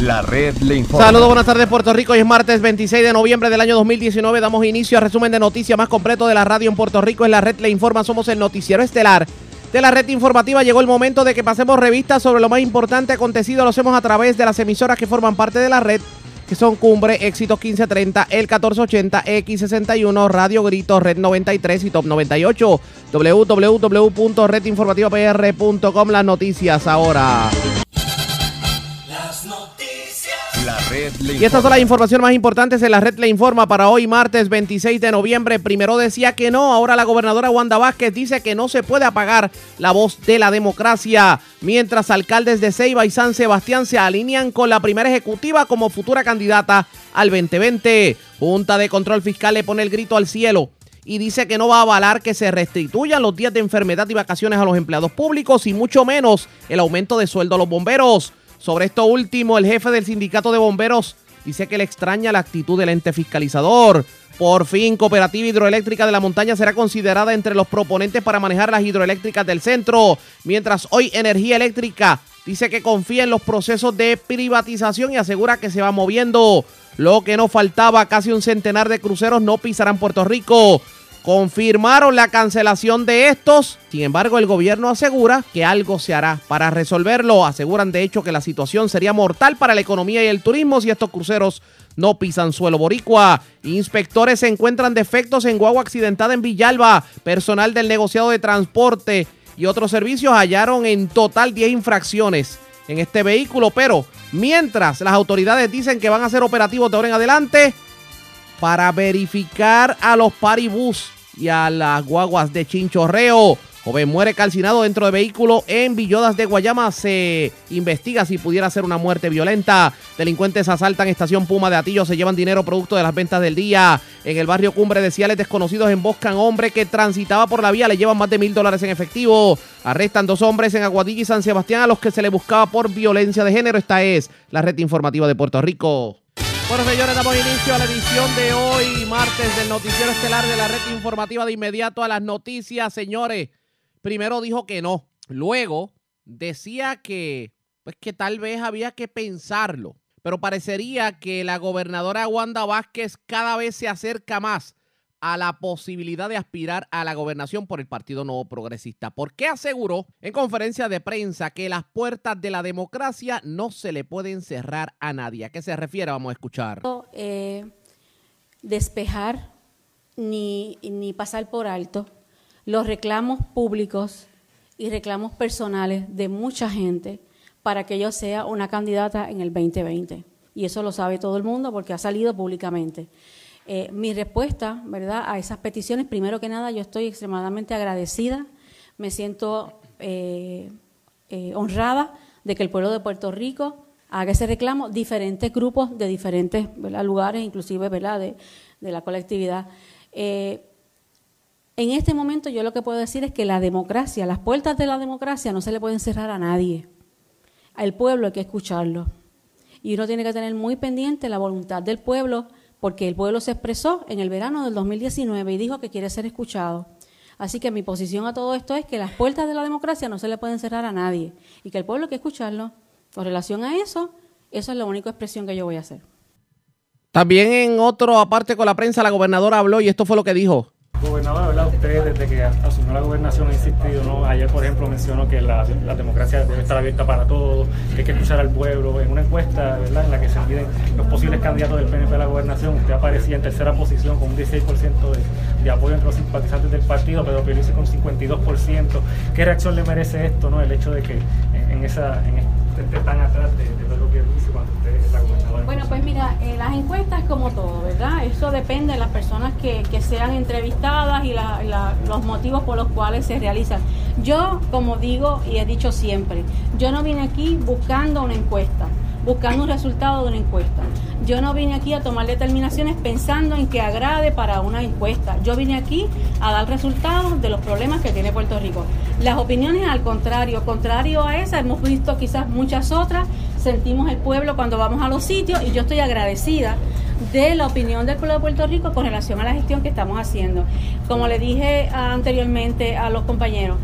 La red le informa. Saludos, buenas tardes Puerto Rico. Hoy es martes 26 de noviembre del año 2019. Damos inicio a resumen de noticias más completo de la radio en Puerto Rico. Es la red le informa. Somos el noticiero estelar de la red informativa. Llegó el momento de que pasemos revistas sobre lo más importante acontecido. Lo hacemos a través de las emisoras que forman parte de la red que son Cumbre, Éxitos 1530, El 1480, X61, Radio Grito, Red 93 y Top 98. www.redinformativapr.com. Las noticias ahora. Y estas son las informaciones más importantes en la red Le Informa para hoy, martes 26 de noviembre. Primero decía que no, ahora la gobernadora Wanda Vázquez dice que no se puede apagar la voz de la democracia. Mientras alcaldes de Ceiba y San Sebastián se alinean con la primera ejecutiva como futura candidata al 2020. Junta de Control Fiscal le pone el grito al cielo y dice que no va a avalar que se restituyan los días de enfermedad y vacaciones a los empleados públicos y mucho menos el aumento de sueldo a los bomberos. Sobre esto último, el jefe del sindicato de bomberos dice que le extraña la actitud del ente fiscalizador. Por fin, Cooperativa Hidroeléctrica de la Montaña será considerada entre los proponentes para manejar las hidroeléctricas del centro, mientras hoy Energía Eléctrica dice que confía en los procesos de privatización y asegura que se va moviendo. Lo que no faltaba, casi un centenar de cruceros no pisarán Puerto Rico. Confirmaron la cancelación de estos, sin embargo el gobierno asegura que algo se hará para resolverlo. Aseguran de hecho que la situación sería mortal para la economía y el turismo si estos cruceros no pisan suelo boricua. Inspectores se encuentran defectos en guagua accidentada en Villalba. Personal del negociado de transporte y otros servicios hallaron en total 10 infracciones en este vehículo, pero mientras las autoridades dicen que van a ser operativos de ahora en adelante, para verificar a los paribús y a las guaguas de chinchorreo. Joven muere calcinado dentro de vehículo en Villodas de Guayama. Se investiga si pudiera ser una muerte violenta. Delincuentes asaltan estación Puma de Atillo. Se llevan dinero producto de las ventas del día. En el barrio Cumbre de Ciales, desconocidos emboscan hombre que transitaba por la vía. Le llevan más de mil dólares en efectivo. Arrestan dos hombres en Aguadilla y San Sebastián a los que se le buscaba por violencia de género. Esta es la red informativa de Puerto Rico. Bueno, señores, damos inicio a la edición de hoy, martes, del Noticiero Estelar de la Red Informativa. De inmediato a las noticias, señores. Primero dijo que no, luego decía que, pues que tal vez había que pensarlo, pero parecería que la gobernadora Wanda Vázquez cada vez se acerca más a la posibilidad de aspirar a la gobernación por el Partido Nuevo Progresista, porque aseguró en conferencia de prensa que las puertas de la democracia no se le pueden cerrar a nadie. ¿A qué se refiere? Vamos a escuchar. eh, despejar ni, ni pasar por alto los reclamos públicos y reclamos personales de mucha gente para que yo sea una candidata en el 2020. Y eso lo sabe todo el mundo porque ha salido públicamente. Eh, mi respuesta, ¿verdad?, a esas peticiones, primero que nada, yo estoy extremadamente agradecida, me siento eh, eh, honrada de que el pueblo de Puerto Rico haga ese reclamo, diferentes grupos de diferentes lugares, inclusive de la colectividad. Eh, en este momento yo lo que puedo decir es que la democracia, las puertas de la democracia no se le pueden cerrar a nadie. Al pueblo hay que escucharlo. Y uno tiene que tener muy pendiente la voluntad del pueblo, porque el pueblo se expresó en el verano del 2019 y dijo que quiere ser escuchado. Así que mi posición a todo esto es que las puertas de la democracia no se le pueden cerrar a nadie y que el pueblo hay que escucharlo. Con relación a eso, eso es la única expresión que yo voy a hacer. También en otro, aparte con la prensa, la gobernadora habló y esto fue lo que dijo. Gobernador, ¿verdad? Usted desde que asumió la gobernación ha insistido, ¿no? Ayer, por ejemplo, mencionó que la, democracia debe estar abierta para todos, que hay que escuchar al pueblo. En una encuesta, ¿verdad? En la que se miden los posibles candidatos del PNP a la gobernación, usted aparecía en tercera posición con un 16% de, de apoyo entre los simpatizantes del partido, Pedro Pierluisi con 52%. ¿Qué reacción le merece esto, no? El hecho de que en, esa, en este, esté tan atrás de, de Pedro Pierluisi cuando usted es la gobernadora. Bueno, pues mira, eh, las encuestas como todo, ¿verdad? Eso depende de las personas que, que sean entrevistadas y la- los motivos por los cuales se realizan. Yo, como digo y he dicho siempre, yo no vine aquí buscando una encuesta, buscando un resultado de una encuesta. Yo no vine aquí a tomar determinaciones pensando en que agrade para una encuesta. Yo vine aquí a dar resultados de los problemas que tiene Puerto Rico. Las opiniones al contrario, contrario a esa, hemos visto quizás muchas otras, sentimos el pueblo cuando vamos a los sitios y yo estoy agradecida de la opinión del pueblo de Puerto Rico con relación a la gestión que estamos haciendo. Como le dije anteriormente a los compañeros,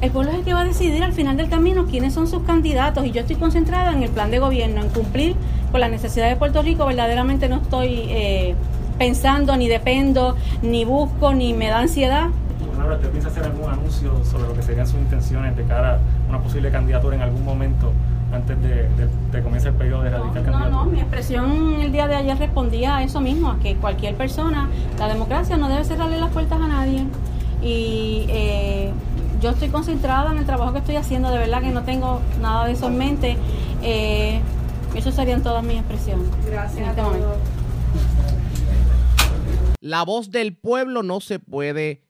el pueblo es el que va a decidir al final del camino quiénes son sus candidatos y yo estoy concentrada en el plan de gobierno, en cumplir con la necesidad de Puerto Rico. Verdaderamente no estoy eh, pensando, ni dependo, ni busco, ni me da ansiedad. Gobernadora, ¿usted piensa hacer algún anuncio sobre lo que serían sus intenciones de cara a una posible candidatura en algún momento antes de, de, de comience el periodo de radical No, candidatura? no, mi expresión el día de ayer respondía a eso mismo, a que cualquier persona, la democracia no debe cerrarle las puertas a nadie. Y eh, yo estoy concentrada en el trabajo que estoy haciendo, de verdad que no tengo nada de eso en mente. Eh, eso serían todas mis expresiones en este momento. La voz del pueblo no se puede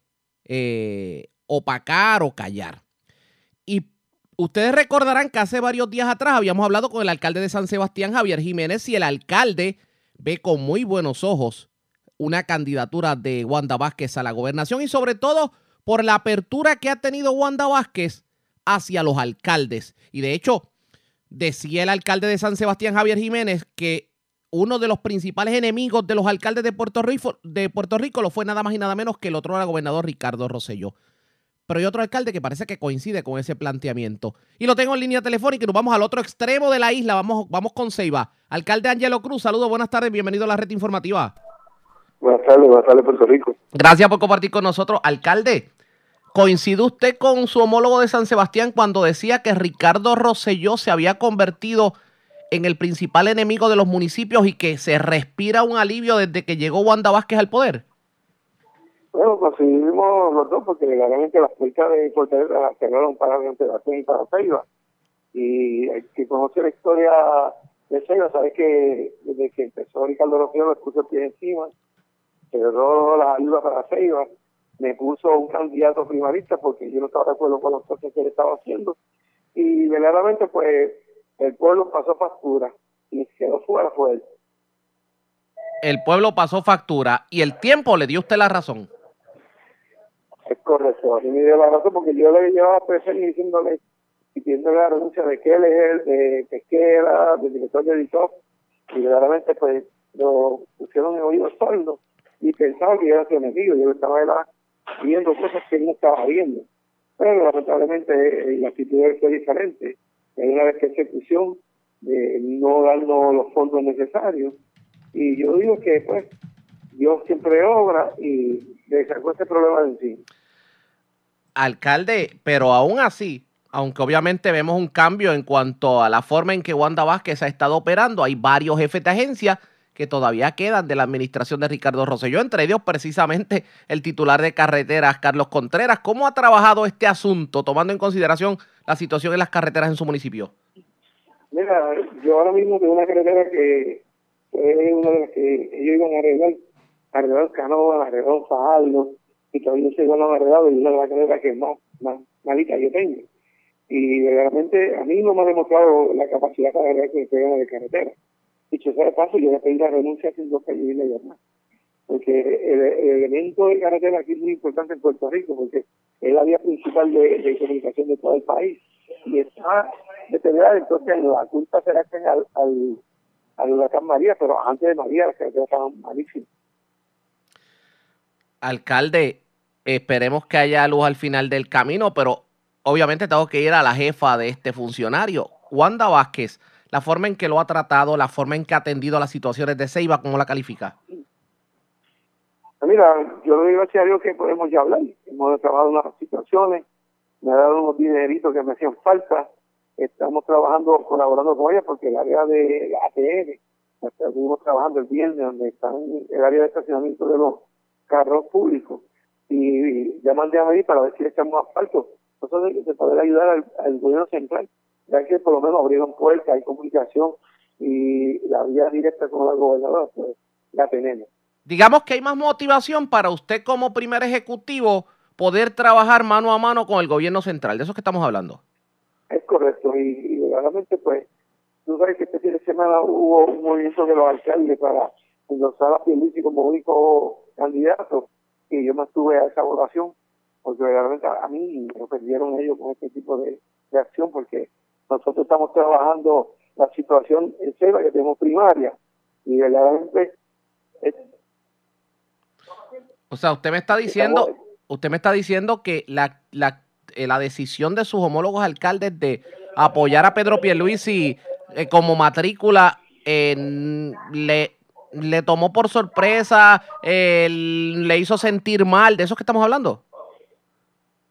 eh, opacar o callar. Ustedes recordarán que hace varios días atrás habíamos hablado con el alcalde de San Sebastián, Javier Jiménez, y el alcalde ve con muy buenos ojos una candidatura de Wanda Vázquez a la gobernación y sobre todo por la apertura que ha tenido Wanda Vázquez hacia los alcaldes. Y de hecho, decía el alcalde de San Sebastián, Javier Jiménez, que uno de los principales enemigos de los alcaldes de Puerto Rico, de Puerto Rico lo fue nada más y nada menos que el otro era gobernador Ricardo Rosselló. Pero hay otro alcalde que parece que coincide con ese planteamiento. Y lo tengo en línea telefónica y nos vamos al otro extremo de la isla. Vamos, vamos con Ceiba. Alcalde Angelo Cruz, saludos, buenas tardes, bienvenido a la red informativa. Buenas tardes, buenas tardes, Puerto Rico. Gracias por compartir con nosotros. Alcalde, ¿coincide usted con su homólogo de San Sebastián cuando decía que Ricardo Rosselló se había convertido en el principal enemigo de los municipios y que se respira un alivio desde que llegó Wanda Vázquez al poder? Bueno, coincidimos los dos porque realmente las puertas de Fortaleza las cerraron para Sebastián y para Ceiba. Y el que conoce la historia de Ceiba sabe que desde que empezó Ricardo Rosselló le puso el pie encima, cerró la ayuda para Ceiba, me puso un candidato primarista porque yo no estaba de acuerdo con las cosas que él estaba haciendo. Y verdaderamente pues el pueblo pasó factura y quedó fuera fue él. El pueblo pasó factura y el tiempo le dio usted la razón. Es correcto, mí me dio la razón porque yo le llevaba a Pesel diciéndole y pidiéndole la renuncia de que él es el de pesquera, del director de editor, y verdaderamente pues lo pusieron en oídos sordos y pensaba que yo era su enemigo, yo estaba era, viendo cosas que él no estaba viendo. Pero lamentablemente eh, la actitud de él fue diferente. Una vez que ejecución de no darnos los fondos necesarios. Y yo digo que pues Dios siempre obra y le sacó ese problema de encima. Alcalde, pero aún así, aunque obviamente vemos un cambio en cuanto a la forma en que Wanda Vázquez ha estado operando, hay varios jefes de agencia que todavía quedan de la administración de Ricardo Rosselló, entre ellos precisamente el titular de carreteras, Carlos Contreras. ¿Cómo ha trabajado este asunto, tomando en consideración la situación en las carreteras en su municipio? Mira, yo ahora mismo tengo una carretera que fue una de las que ellos iban a arreglar, arreglar Canoa, arreglar Fajardo, y todavía se iban a arreglar y las carreteras que más, más malita yo tengo. Y verdaderamente a mí no me ha demostrado la capacidad para arreglar que tenga de carretera. Dicho sea de paso, yo le pedí la renuncia hace dos años y medio más. Porque el, el elemento de carretera aquí es muy importante en Puerto Rico, porque es la vía principal de, de comunicación de todo el país. Y está deteriorada, entonces la culpa será que al, al, al huracán María, pero antes de María las carreteras estaban malísimas. Alcalde, esperemos que haya luz al final del camino, pero obviamente tengo que ir a la jefa de este funcionario, Wanda Vázquez. La forma en que lo ha tratado, la forma en que ha atendido las situaciones de Ceiba, ¿cómo la califica? Mira, yo le doy gracias a Dios que podemos ya hablar. Hemos trabajado unas situaciones, me ha dado unos dineritos que me hacían falta. Estamos trabajando, colaborando con ella porque el área de ATM, estuvimos trabajando el viernes donde están el área de estacionamiento de los carros públicos. Y, ya mandé a medir para ver si le echamos asfalto. Nosotros de, de poder ayudar al, al gobierno central, ya que por lo menos abrieron puertas, hay comunicación y la vía directa con la gobernadora, pues la tenemos. Digamos que hay más motivación para usted como primer ejecutivo poder trabajar mano a mano con el gobierno central. De eso es que estamos hablando. Es correcto, y, y verdaderamente, pues, tú sabes que este fin de semana hubo un movimiento de los alcaldes para endosar a Pierluisi como único candidato, y yo me estuve a esa votación, porque verdaderamente a, mí me perdieron ellos con este tipo de, de acción, porque nosotros estamos trabajando la situación en Seba, que tenemos primaria, y verdaderamente es, O sea, usted me está diciendo, usted me está diciendo que la, la eh, la decisión de sus homólogos alcaldes de apoyar a Pedro Pierluisi eh, como matrícula en- le, le tomó por sorpresa, le hizo sentir mal, ¿de eso que estamos hablando?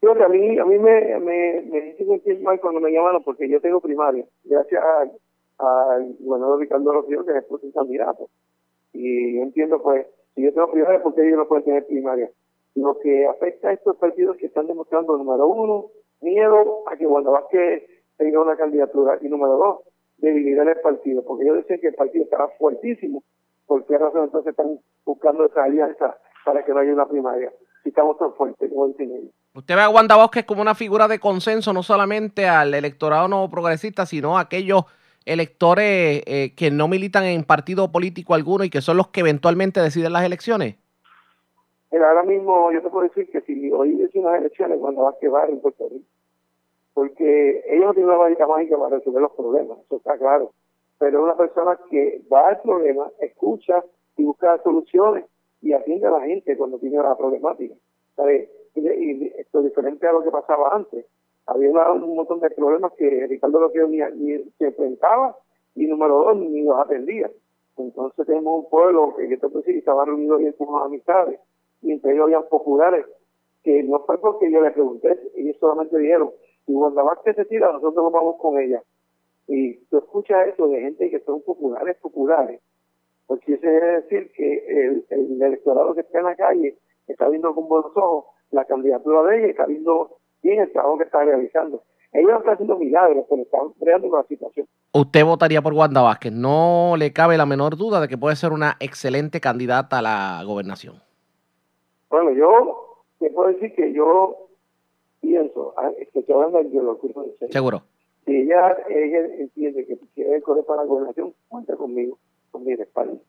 Fíjate, a mí, a mí me, me, me hizo sentir mal cuando me llamaron porque yo tengo primaria, gracias al al gobernador Ricardo Rocío, que es el candidato. Y yo entiendo, pues, si yo tengo primaria, ¿por qué ellos no pueden tener primaria? Lo que afecta a estos partidos que están demostrando, número uno, miedo a que Wanda Vázquez tenga una candidatura. Y número dos, debilidad en el partido. Porque yo decía que el partido estaba fuertísimo. ¿Por qué razón entonces están buscando esa alianza para que no haya una primaria? Si estamos tan fuertes, como dicen ellos. Usted ve a Wanda Vázquez como una figura de consenso, no solamente al electorado no progresista, sino a aquellos electores eh, que no militan en partido político alguno y que son los que eventualmente deciden las elecciones. Ahora mismo yo te puedo decir que si hoy es unas elecciones, cuando va a quedar en Puerto Rico, porque ellos no tienen una varita mágica para resolver los problemas, eso está claro, pero es una persona que va al problema, escucha y busca soluciones y atiende a la gente cuando tiene la problemática. ¿sabes? Y, y esto es diferente a lo que pasaba antes. Había un montón de problemas que Ricardo Roqueo ni, ni se enfrentaba y número dos, ni los atendía. Entonces tenemos un pueblo que yo te puedo decir, estaba reunido bien con sus amistades y entre ellos habían populares que no fue porque yo les pregunté, ellos solamente dijeron, si Wanda Vázquez se tira, nosotros nos vamos con ella. Y tú escuchas eso de gente que son populares, populares, porque eso quiere decir que el, el electorado que está en la calle está viendo con buenos ojos la candidatura de ella y está viendo bien el trabajo que está realizando. Ellos no están haciendo milagros, pero están creando una situación. Usted votaría por Wanda Vázquez. No le cabe la menor duda de que puede ser una excelente candidata a la gobernación. Bueno, yo te puedo decir que yo pienso, ah, estoy hablando de lo que. Seguro. Si ella, ella entiende que quiere correr para la gobernación, cuenta conmigo, con mi respaldo.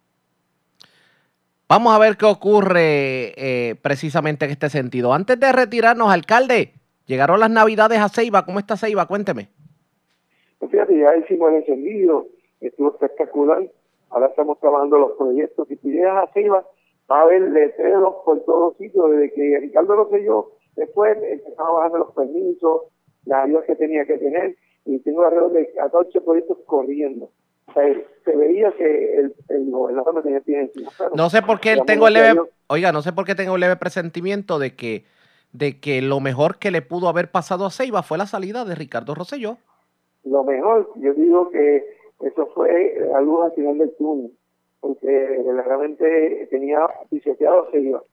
Vamos a ver qué ocurre eh, precisamente en este sentido. Antes de retirarnos, alcalde, llegaron las navidades a Ceiba. ¿Cómo está Ceiba? Cuénteme. Pues fíjate, ya hicimos el encendido, estuvo espectacular. Ahora estamos trabajando los proyectos. Si tú llegas a Ceiba, va a haber letreros por todos sitios. Desde que Ricardo Rosselló después empezaba a bajar los permisos, las ayudas que tenía que tener. Y tengo alrededor de 14 proyectos corriendo. O sea, se veía que el, el gobernador me tenía pie. Pero, No sé por qué tengo a leve, oiga, no sé por qué tengo el leve presentimiento de que, de que lo mejor que le pudo haber pasado a Ceiba fue la salida de Ricardo Rosselló. lo mejor, yo digo que eso fue la luz al final del túnel, porque verdaderamente tenía pisoteado se iba.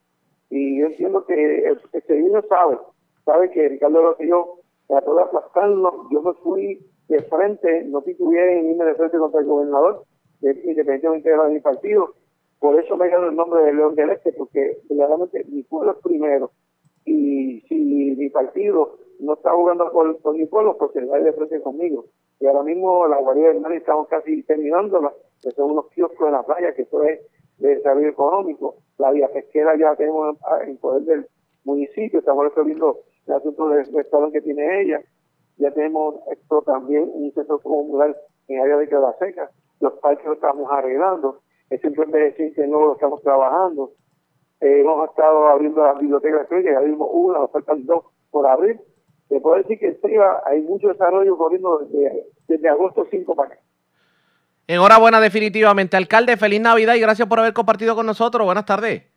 Y yo entiendo que el, el sabe, sabe que Ricardo Rosselló trató de aplastarnos, yo me fui de frente, no titubeé en irme de frente contra el gobernador, de- independientemente de mi partido, por eso me ganó el nombre de León del Este, porque verdaderamente mi pueblo es primero, y si mi partido no está jugando por, por mi pueblo, pues se va a de frente conmigo. Y ahora mismo la Guardia del Mar estamos casi terminándola, que son unos kioscos de la playa, que eso es de desarrollo económico. La vía pesquera ya tenemos en poder del municipio, estamos resolviendo el asunto del restaurante que tiene ella. Ya tenemos esto también, un centro comunal en área de Queda Seca. Los parques lo estamos arreglando. Centro de decir que no lo estamos trabajando. Hemos estado abriendo las bibliotecas electrónicas, ya abrimos una, nos faltan dos por abrir. Te puedo decir que en Triba hay mucho desarrollo corriendo desde, desde agosto 5 para acá. Enhorabuena definitivamente, alcalde, feliz Navidad y gracias por haber compartido con nosotros. Buenas tardes.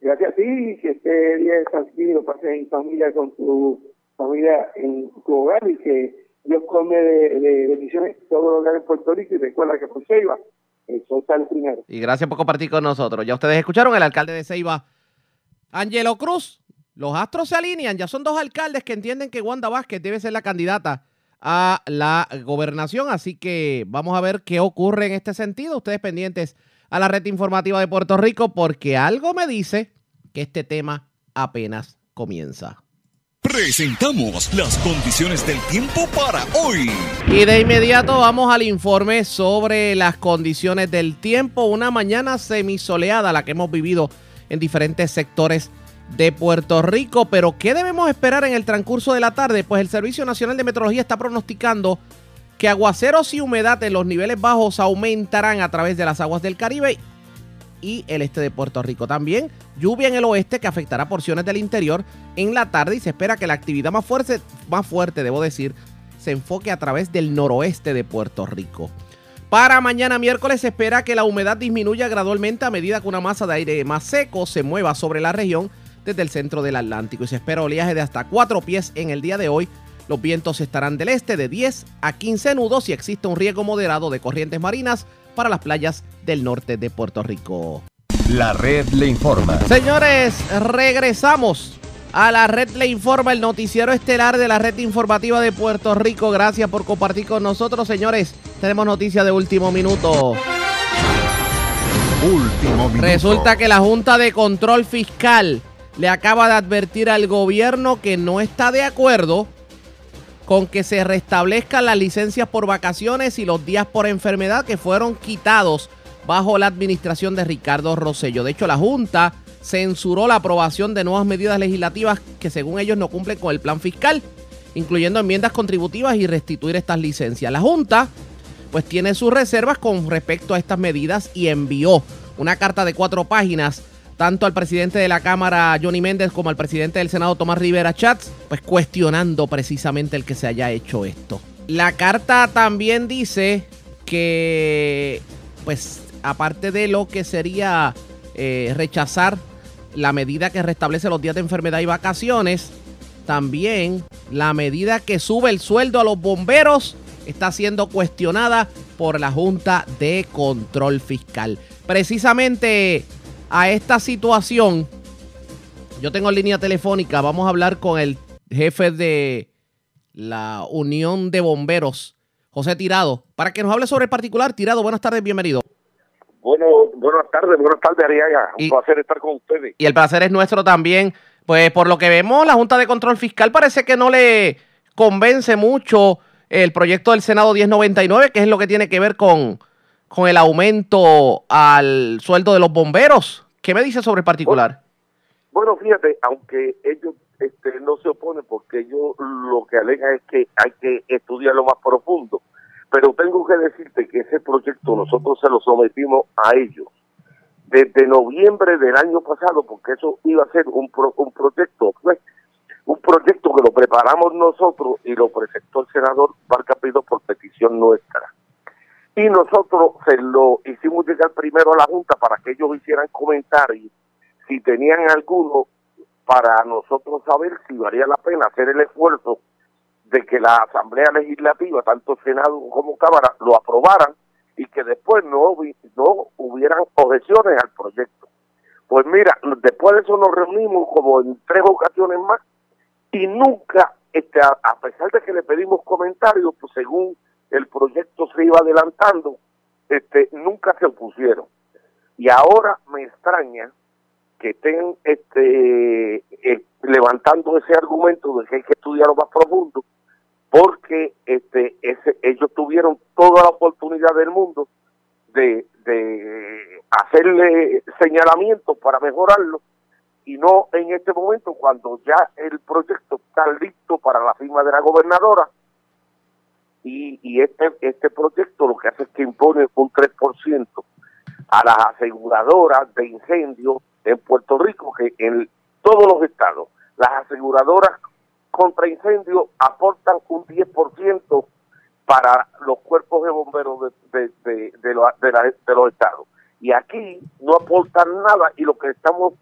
Gracias a ti, que este día es tranquilo, pases en familia con tu familia en tu hogar y que Dios come de, de bendiciones todos los hogares en Puerto Rico y recuerda que por Ceiba el sol sale primero. Y gracias por compartir con nosotros. Ya ustedes escucharon el alcalde de Ceiba, Angelo Cruz. Los astros se alinean. Ya son dos alcaldes que entienden que Wanda Vázquez debe ser la candidata a la gobernación. Así que vamos a ver qué ocurre en este sentido. Ustedes pendientes a la red informativa de Puerto Rico porque algo me dice que este tema apenas comienza. Presentamos las condiciones del tiempo para hoy. Y de inmediato vamos al informe sobre las condiciones del tiempo. Una mañana semisoleada la que hemos vivido en diferentes sectores de Puerto Rico. Pero ¿qué debemos esperar en el transcurso de la tarde? Pues el Servicio Nacional de Meteorología está pronosticando que aguaceros y humedad en los niveles bajos aumentarán a través de las aguas del Caribe y el este de Puerto Rico. También lluvia en el oeste que afectará porciones del interior en la tarde y se espera que la actividad más fuerte, más fuerte debo decir, se enfoque a través del noroeste de Puerto Rico. Para mañana miércoles se espera que la humedad disminuya gradualmente a medida que una masa de aire más seco se mueva sobre la región desde el centro del Atlántico y se espera oleaje de hasta 4 pies en el día de hoy. Los vientos estarán del este de 10 a 15 nudos y existe un riesgo moderado de corrientes marinas para las playas del norte de Puerto Rico. La red le informa. Señores, regresamos a la red le informa, el noticiero estelar de la red informativa de Puerto Rico. Gracias por compartir con nosotros, señores. Tenemos noticias de último minuto. Último minuto. Resulta que la Junta de Control Fiscal le acaba de advertir al gobierno que no está de acuerdo con que se restablezcan las licencias por vacaciones y los días por enfermedad que fueron quitados bajo la administración de Ricardo Rosello. De hecho, la Junta censuró la aprobación de nuevas medidas legislativas que según ellos no cumplen con el plan fiscal, incluyendo enmiendas contributivas y restituir estas licencias. La Junta pues tiene sus reservas con respecto a estas medidas y envió una carta de cuatro páginas tanto al presidente de la Cámara, Johnny Méndez, como al presidente del Senado, Tomás Rivera Chats, pues cuestionando precisamente el que se haya hecho esto. La carta también dice que, pues, aparte de lo que sería eh, rechazar la medida que restablece los días de enfermedad y vacaciones, también la medida que sube el sueldo a los bomberos está siendo cuestionada por la Junta de Control Fiscal. Precisamente a esta situación, yo tengo línea telefónica, vamos a hablar con el jefe de la Unión de Bomberos, José Tirado, para que nos hable sobre el particular. Tirado, buenas tardes, bienvenido. Bueno, buenas tardes, buenas tardes, Ariaga. Un Y- placer estar con ustedes. Y el placer es nuestro también. Pues por lo que vemos, la Junta de Control Fiscal parece que no le convence mucho el proyecto del Senado 1099, que es lo que tiene que ver con, con el aumento al sueldo de los bomberos. ¿Qué me dice sobre el particular? Bueno, fíjate, aunque ellos este, no se oponen porque ellos lo que alegan es que hay que estudiarlo más profundo, pero tengo que decirte que ese proyecto nosotros se lo sometimos a ellos desde noviembre del año pasado, porque eso iba a ser un, pro- un proyecto, pues, un proyecto que lo preparamos nosotros y lo presentó el senador Barca Pido por petición nuestra. Y nosotros se lo hicimos llegar primero a la Junta para que ellos hicieran comentarios, si tenían alguno, para nosotros saber si valía la pena hacer el esfuerzo de que la Asamblea Legislativa, tanto Senado como Cámara, lo aprobaran y que después no, no hubieran objeciones al proyecto. Pues mira, después de eso nos reunimos como en tres ocasiones más y nunca, este, a, a pesar de que le pedimos comentarios, pues según el proyecto se iba adelantando, este, nunca se opusieron. Y ahora me extraña que estén este, eh, levantando ese argumento de que hay que estudiarlo más profundo, porque este, ellos tuvieron toda la oportunidad del mundo de, de hacerle señalamientos para mejorarlo y no en este momento cuando ya el proyecto está listo para la firma de la gobernadora y, y este este proyecto lo que hace es que impone un 3% a las aseguradoras de incendios en Puerto Rico que en todos los estados las aseguradoras contra incendios aportan un 10% para los cuerpos de bomberos de, de, de, de los estados. Y aquí no aportan nada y lo que estamos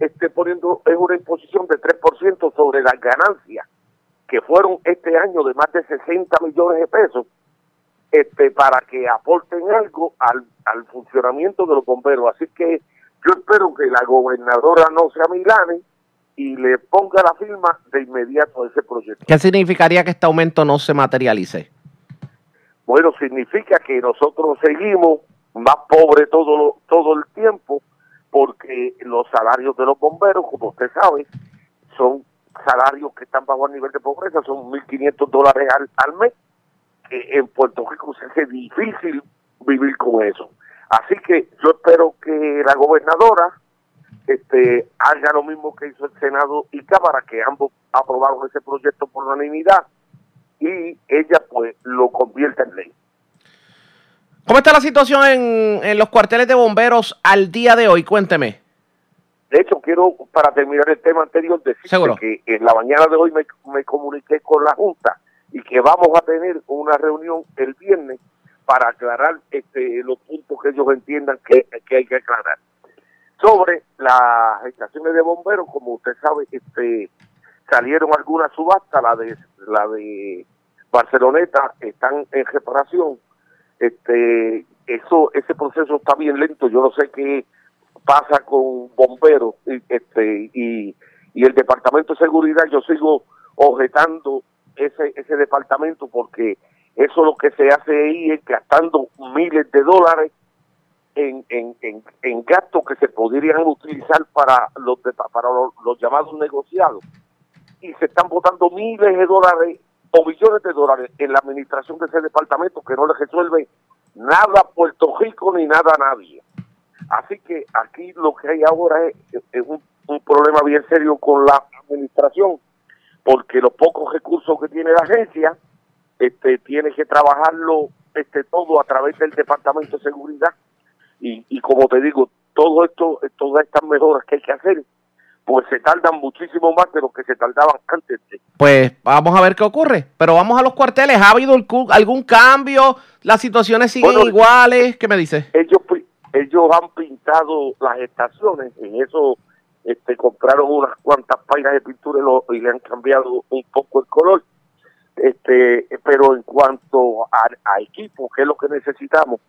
este, poniendo es una imposición de 3% sobre las ganancias que fueron este año de más de 60 millones de pesos este, para que aporten algo al, al funcionamiento de los bomberos. Así que yo espero que la gobernadora no se amilane y le ponga la firma de inmediato a ese proyecto. ¿Qué significaría que este aumento no se materialice? Bueno, significa que nosotros seguimos más pobres todo, lo- todo el tiempo porque los salarios de los bomberos, como usted sabe, son salarios que están bajo el nivel de pobreza, son 1.500 dólares al, mes, que en Puerto Rico se hace difícil vivir con eso. Así que yo espero que la gobernadora este, haga lo mismo que hizo el Senado y Cámara, que ambos aprobaron ese proyecto por unanimidad y ella pues lo convierta en ley. ¿Cómo está la situación en, en los cuarteles de bomberos al día de hoy? Cuénteme. De hecho, quiero, para terminar el tema anterior, decir que en la mañana de hoy me, me comuniqué con la Junta y que vamos a tener una reunión el viernes para aclarar este, los puntos que ellos entiendan que, que hay que aclarar. Sobre las estaciones de bomberos, como usted sabe, este, salieron algunas subastas, la de la de Barceloneta están en reparación. Este, eso, ese proceso está bien lento. Yo no sé qué pasa con bomberos este, y, y el departamento de seguridad. Yo sigo objetando ese, ese departamento porque eso lo que se hace ahí es gastando miles de dólares en, en, en, gastos que se podrían utilizar para los, para los, llamados negociados. Y se están botando miles de dólares o millones de dólares en la administración de ese departamento que no le resuelve nada a Puerto Rico ni nada a nadie. Así que aquí lo que hay ahora es, un, un, problema bien serio con la administración, porque los pocos recursos que tiene la agencia, este, tiene que trabajarlo este, todo a través del Departamento de Seguridad. Y, y como te digo, todo esto, todas estas mejoras que hay que hacer, pues se tardan muchísimo más de lo que se tardaban antes. Pues vamos a ver qué ocurre. Pero vamos a los cuarteles. ¿Ha habido algún cambio? ¿Las situaciones siguen iguales? ¿Qué me dice? Ellos, ellos han pintado las estaciones. En eso este, compraron unas cuantas páginas de pintura y le han cambiado un poco el color este pero en cuanto a, equipo que es lo que necesitamos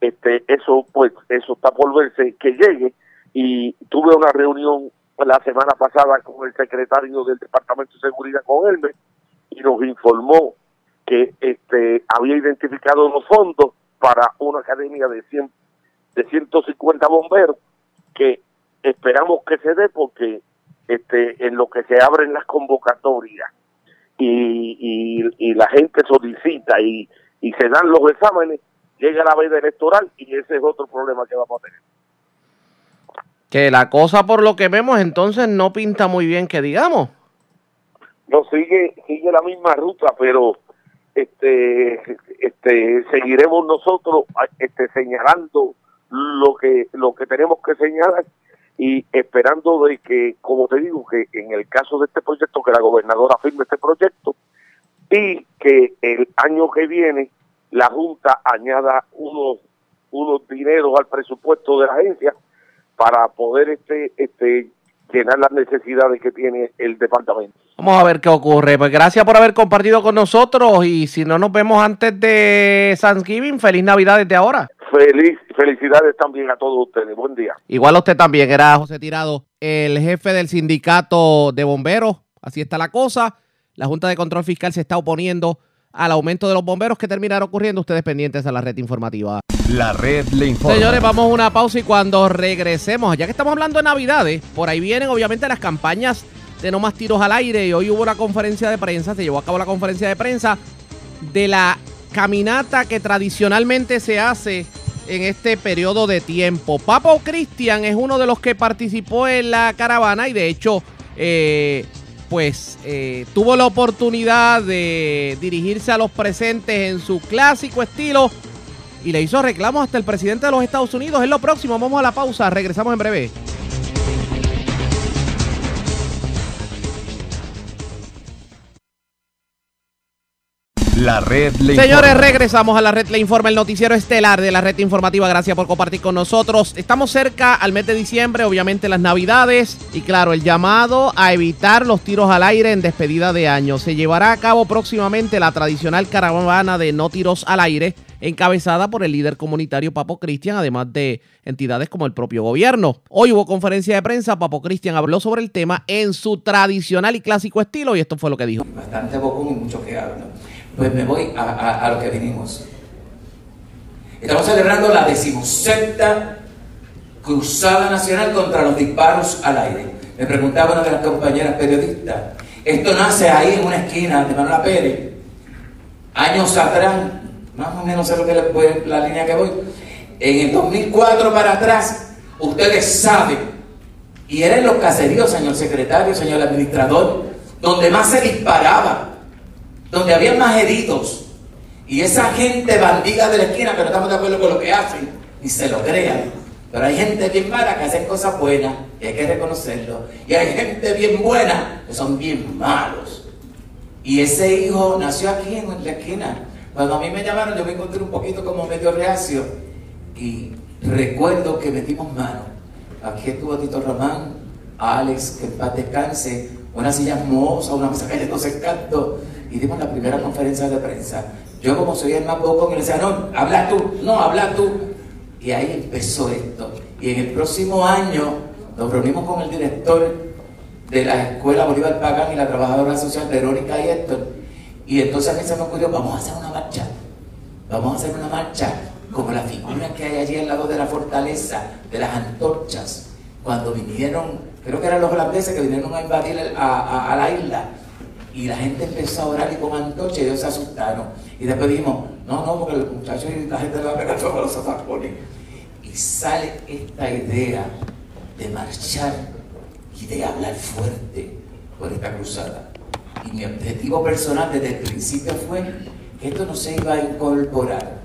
este eso pues eso está por verse que llegue y tuve una reunión la semana pasada con el secretario del departamento de seguridad con él y nos informó que este había identificado los fondos para una academia de 100 de 150 bomberos que esperamos que se dé porque este en lo que se abren las convocatorias y, y, la gente solicita y, y se dan los exámenes, llega la veda electoral y ese es otro problema que vamos a tener. Que la cosa por lo que vemos entonces no pinta muy bien que digamos. No sigue sigue la misma ruta, pero este este seguiremos nosotros este señalando lo que lo que tenemos que señalar y esperando de que, como te digo, que en el caso de este proyecto, que la gobernadora firme este proyecto y que el año que viene la Junta añada unos unos dineros al presupuesto de la agencia para poder este este llenar las necesidades que tiene el departamento. Vamos a ver qué ocurre. Pues gracias por haber compartido con nosotros y si no nos vemos antes de Thanksgiving, feliz Navidad desde ahora. Feliz, felicidades también a todos ustedes. Buen día. Igual a usted también. Era José Tirado, el jefe del sindicato de bomberos. Así está la cosa. La Junta de Control Fiscal se está oponiendo al aumento de los bomberos que terminará ocurriendo. Ustedes pendientes a la red informativa. La red le informa. Señores, vamos a una pausa y cuando regresemos, ya que estamos hablando de Navidades, por ahí vienen obviamente las campañas de no más tiros al aire y hoy hubo una conferencia de prensa, se llevó a cabo la conferencia de prensa de la caminata que tradicionalmente se hace en este periodo de tiempo. Papo Cristian es uno de los que participó en la caravana y de hecho, eh, pues eh, tuvo la oportunidad de dirigirse a los presentes en su clásico estilo y le hizo reclamos hasta el presidente de los Estados Unidos. Es lo próximo, vamos a la pausa, regresamos en breve. La red le Señores, regresamos a la red le informa, el noticiero estelar de la red informativa. Gracias por compartir con nosotros. Estamos cerca al mes de diciembre, obviamente las navidades y claro, el llamado a evitar los tiros al aire en despedida de año. Se llevará a cabo próximamente la tradicional caravana de no tiros al aire encabezada por el líder comunitario Papo Cristian, además de entidades como el propio gobierno. Hoy hubo conferencia de prensa, Papo Cristian habló sobre el tema en su tradicional y clásico estilo y esto fue lo que dijo. Bastante bocón y mucho que hablo. Pues me voy a, lo que vinimos. Estamos celebrando la decimosexta Cruzada Nacional contra los disparos al aire. Me preguntaba una de las compañeras periodistas, esto nace ahí en una esquina de Manuela Pérez, años atrás, más o menos sé lo que le, la línea que voy, en el 2004 para atrás, ustedes saben, y eran los caseríos, señor secretario, señor administrador, donde más se disparaba donde había más heridos. Y esa gente bandida de la esquina que no estamos de acuerdo con lo que hacen, y se lo crean. Pero hay gente bien mala que hace cosas buenas y hay que reconocerlo. Y hay gente bien buena que son bien malos. Y ese hijo nació aquí en la esquina. Cuando a mí me llamaron, yo me encontré un poquito como medio reacio. Y recuerdo que metimos mano. Aquí estuvo Tito Román, Alex, que en paz descanse, una silla hermosa, una mesa cayéndose en canto. Y dimos la primera conferencia de prensa. Yo como soy el más poco, me decía, no, habla tú, no, habla tú. Y ahí empezó esto. Y en el próximo año nos reunimos con el director de la Escuela Bolívar Pagán y la trabajadora social Verónica y Héctor. Y entonces a mí se me ocurrió, vamos a hacer una marcha. Vamos a hacer una marcha como la figura que hay allí al lado de la fortaleza, de las antorchas. Cuando vinieron, creo que eran los holandeses que vinieron a invadir a la isla. Y la gente empezó a orar y con antorchas y ellos se asustaron. Y después dijimos, no, no, porque los muchachos y la gente le va a pegar todos los zapacones. Y sale esta idea de marchar y de hablar fuerte por esta cruzada. Y mi objetivo personal desde el principio fue que esto no se iba a incorporar,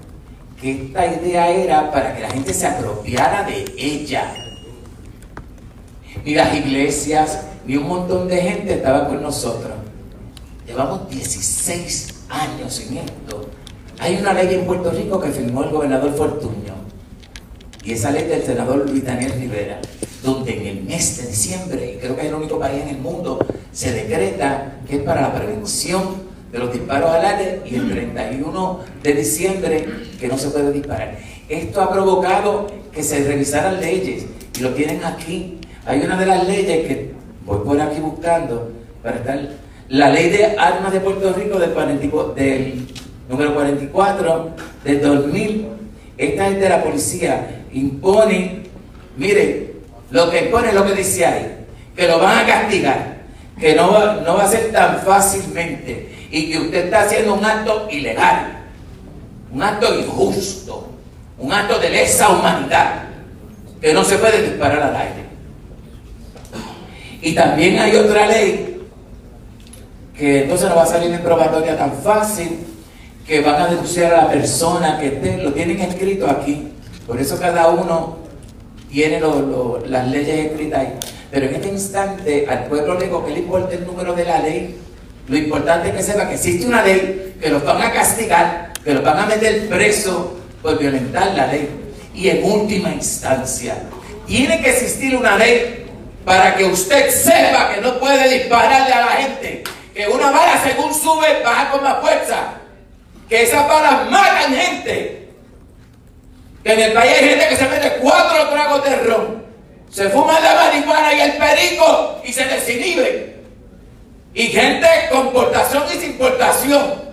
que esta idea era para que la gente se apropiara de ella. Ni las iglesias, ni un montón de gente estaba con nosotros. Llevamos 16 años en esto. Hay una ley en Puerto Rico que firmó el gobernador Fortuño. Y esa ley del senador Luis Daniel Rivera, donde en el mes de diciembre, y creo que es el único país en el mundo, se decreta que es para la prevención de los disparos al aire y el 31 de diciembre que no se puede disparar. Esto ha provocado que se revisaran leyes y lo tienen aquí. Hay una de las leyes que voy por aquí buscando para estar. La ley de armas de Puerto Rico del, 44 del número 44 del 2000. Esta es de la policía. Impone, mire, lo que impone es lo que dice ahí, que lo van a castigar, que no va, no va a ser tan fácilmente y que usted está haciendo un acto ilegal, un acto injusto, un acto de lesa humanidad, que no se puede disparar al aire. Y también hay otra ley que entonces no va a salir en probatoria tan fácil, que van a denunciar a la persona que esté, lo tienen escrito aquí. Por eso cada uno tiene lo- las leyes escritas ahí. Pero en este instante al pueblo le que le importa el número de la ley. Lo importante es que sepa que existe una ley, que los van a castigar, que los van a meter preso por violentar la ley. Y en última instancia, tiene que existir una ley para que usted sepa que no puede dispararle a la gente. Que una bala según sube baja con más fuerza. Que esas balas matan gente. Que en el país hay gente que se mete cuatro tragos de ron. Se fuma la marihuana y el perico y se desinhibe. Y gente con portación y sin portación.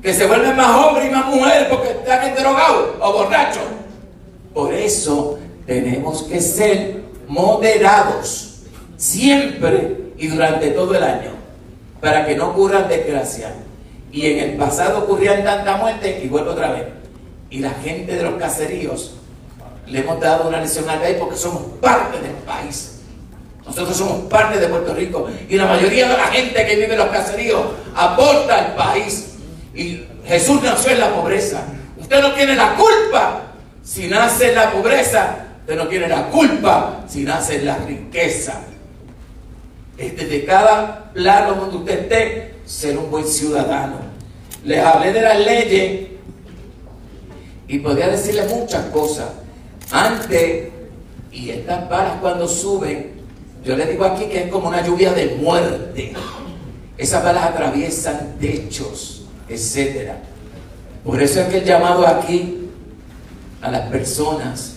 Que se vuelven más hombres y más mujeres porque están drogados o borrachos. Por eso tenemos que ser moderados siempre y durante todo el año para que no ocurran desgracias. Y en el pasado ocurrían tanta muerte y vuelvo otra vez. Y la gente de los caseríos le hemos dado una lección al país porque somos parte del país. Nosotros somos parte de Puerto Rico y la mayoría de la gente que vive en los caseríos aporta al país. Y Jesús nació en la pobreza. Usted no tiene la culpa si nace en la pobreza. Usted no tiene la culpa si nace en la riqueza. Es desde cada plano donde usted esté, ser un buen ciudadano. Les hablé de las leyes y podría decirle muchas cosas. Antes, y estas balas cuando suben, yo les digo aquí que es como una lluvia de muerte. Esas balas atraviesan techos, etc. Por eso es que el llamado aquí a las personas,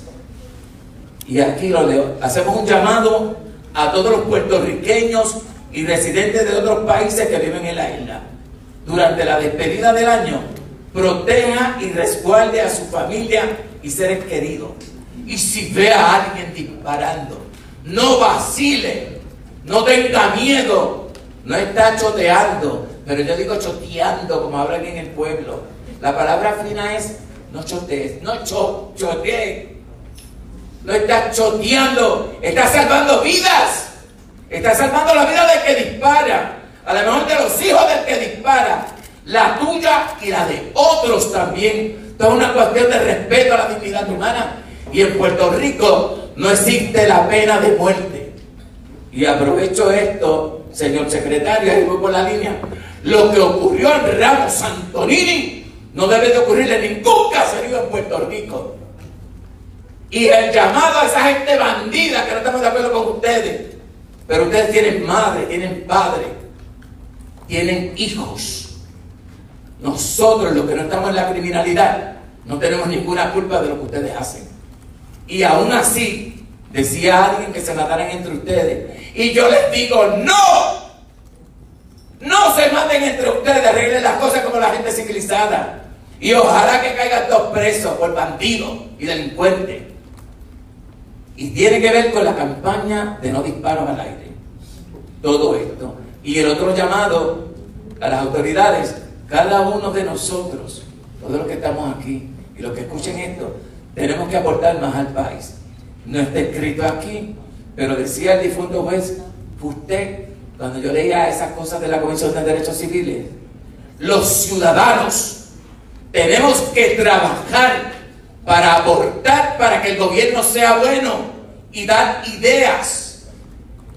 y aquí lo leo, hacemos un llamado a todos los puertorriqueños y residentes de otros países que viven en la isla. Durante la despedida del año, proteja y resguarde a su familia y seres queridos. Y si ve a alguien disparando, no vacile, no tenga miedo, no está choteando, pero yo digo choteando, como hablan en el pueblo. La palabra fina es no chotees, no cho, chotees. No está choteando, está salvando vidas. Está salvando la vida del que dispara. A lo mejor de los hijos del que dispara. la tuya y la de otros también. Esto es una cuestión de respeto a la dignidad humana. Y en Puerto Rico no existe la pena de muerte. Y aprovecho esto, señor secretario, ahí voy por la línea. Lo que ocurrió en Ramos Antonini no debe de ocurrir en ningún caserío en Puerto Rico. Y el llamado a esa gente bandida que no estamos de acuerdo con ustedes. Pero ustedes tienen madre, tienen padre, tienen hijos. Nosotros, los que no estamos en la criminalidad, no tenemos ninguna culpa de lo que ustedes hacen. Y aún así, decía alguien que se mataran entre ustedes. Y yo les digo, no. No se maten entre ustedes, arreglen las cosas como la gente civilizada. Y ojalá que caigan todos presos por bandidos y delincuentes. Y tiene que ver con la campaña de no disparos al aire. Todo esto. Y el otro llamado a las autoridades, cada uno de nosotros, todos los que estamos aquí y los que escuchen esto, tenemos que aportar más al país. No está escrito aquí, pero decía el difunto juez, usted, cuando yo leía esas cosas de la Comisión de Derechos Civiles, los ciudadanos tenemos que trabajar para aportar para que el gobierno sea bueno y dar ideas.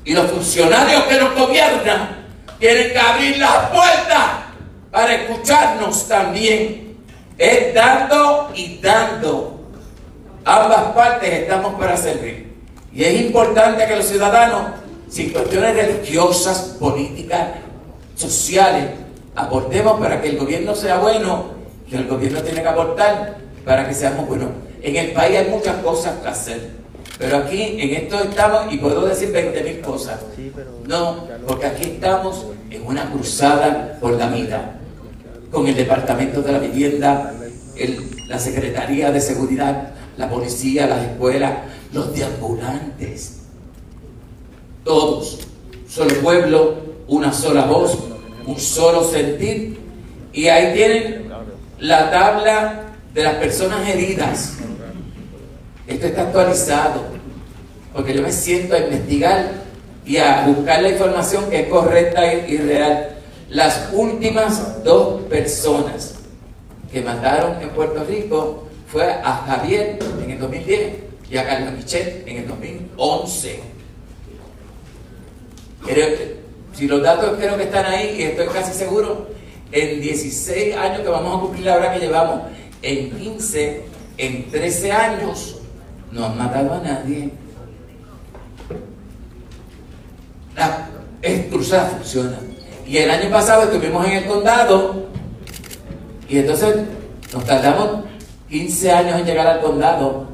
Y los funcionarios que nos gobiernan tienen que abrir las puertas para escucharnos también. Es dando y dando. Ambas partes estamos para servir. Y es importante que los ciudadanos, sin cuestiones religiosas, políticas, sociales, aportemos para que el gobierno sea bueno, que el gobierno tiene que aportar para que seamos buenos. En el país hay muchas cosas que hacer, pero aquí en esto estamos, y puedo decir 20 mil cosas. No, porque aquí estamos en una cruzada por la vida, con el Departamento de la Vivienda, la Secretaría de Seguridad, la policía, las escuelas, los deambulantes, todos, solo pueblo, una sola voz, un solo sentir, y ahí tienen la tabla de las personas heridas. Esto está actualizado, porque yo me siento a investigar y a buscar la información que es correcta y real. Las últimas dos personas que mataron en Puerto Rico fue a Javier en el 2010 y a Carlos Michel en el 2011. Creo si los datos creo que están ahí y estoy casi seguro, en 16 años que vamos a cumplir ahora que llevamos, en 15, en 13 años, no han matado a nadie. La cruzada funciona. Y el año pasado estuvimos en el condado y entonces nos tardamos 15 años en llegar al condado,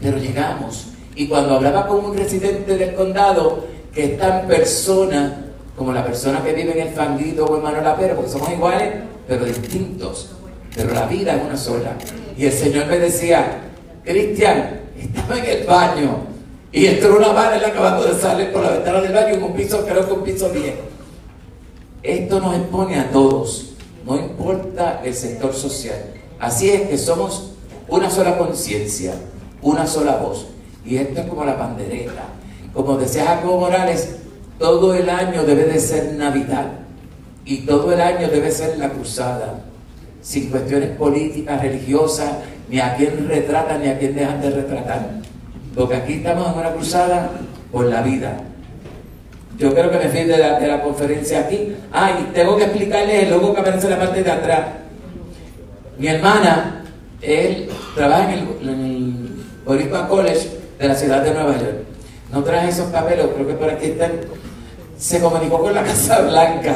pero llegamos. Y cuando hablaba con un residente del condado, que es tan persona como la persona que vive en el Fanguito o en Manuel Pérez, porque somos iguales, pero distintos. Pero la vida es una sola. Y el Señor me decía, Cristian, estaba en el baño y entró una madre acabando de salir por la ventana del baño en un piso, creo que un piso 10. Esto nos expone a todos, no importa el sector social. Así es que somos una sola conciencia, una sola voz. Y esto es como la pandereta. Como decía Jacobo Morales, todo el año debe de ser Navidad y todo el año debe ser la cruzada, sin cuestiones políticas, religiosas, ni a quién retratan ni a quién dejan de retratar. Porque aquí estamos en una cruzada por la vida. Yo creo que me fui de la, conferencia aquí. Ah, tengo que explicarles el logo que aparece en la parte de atrás. Mi hermana, él trabaja en el, en College de la ciudad de Nueva York. No traje esos papeles, creo que por aquí están. Se comunicó con la Casa Blanca,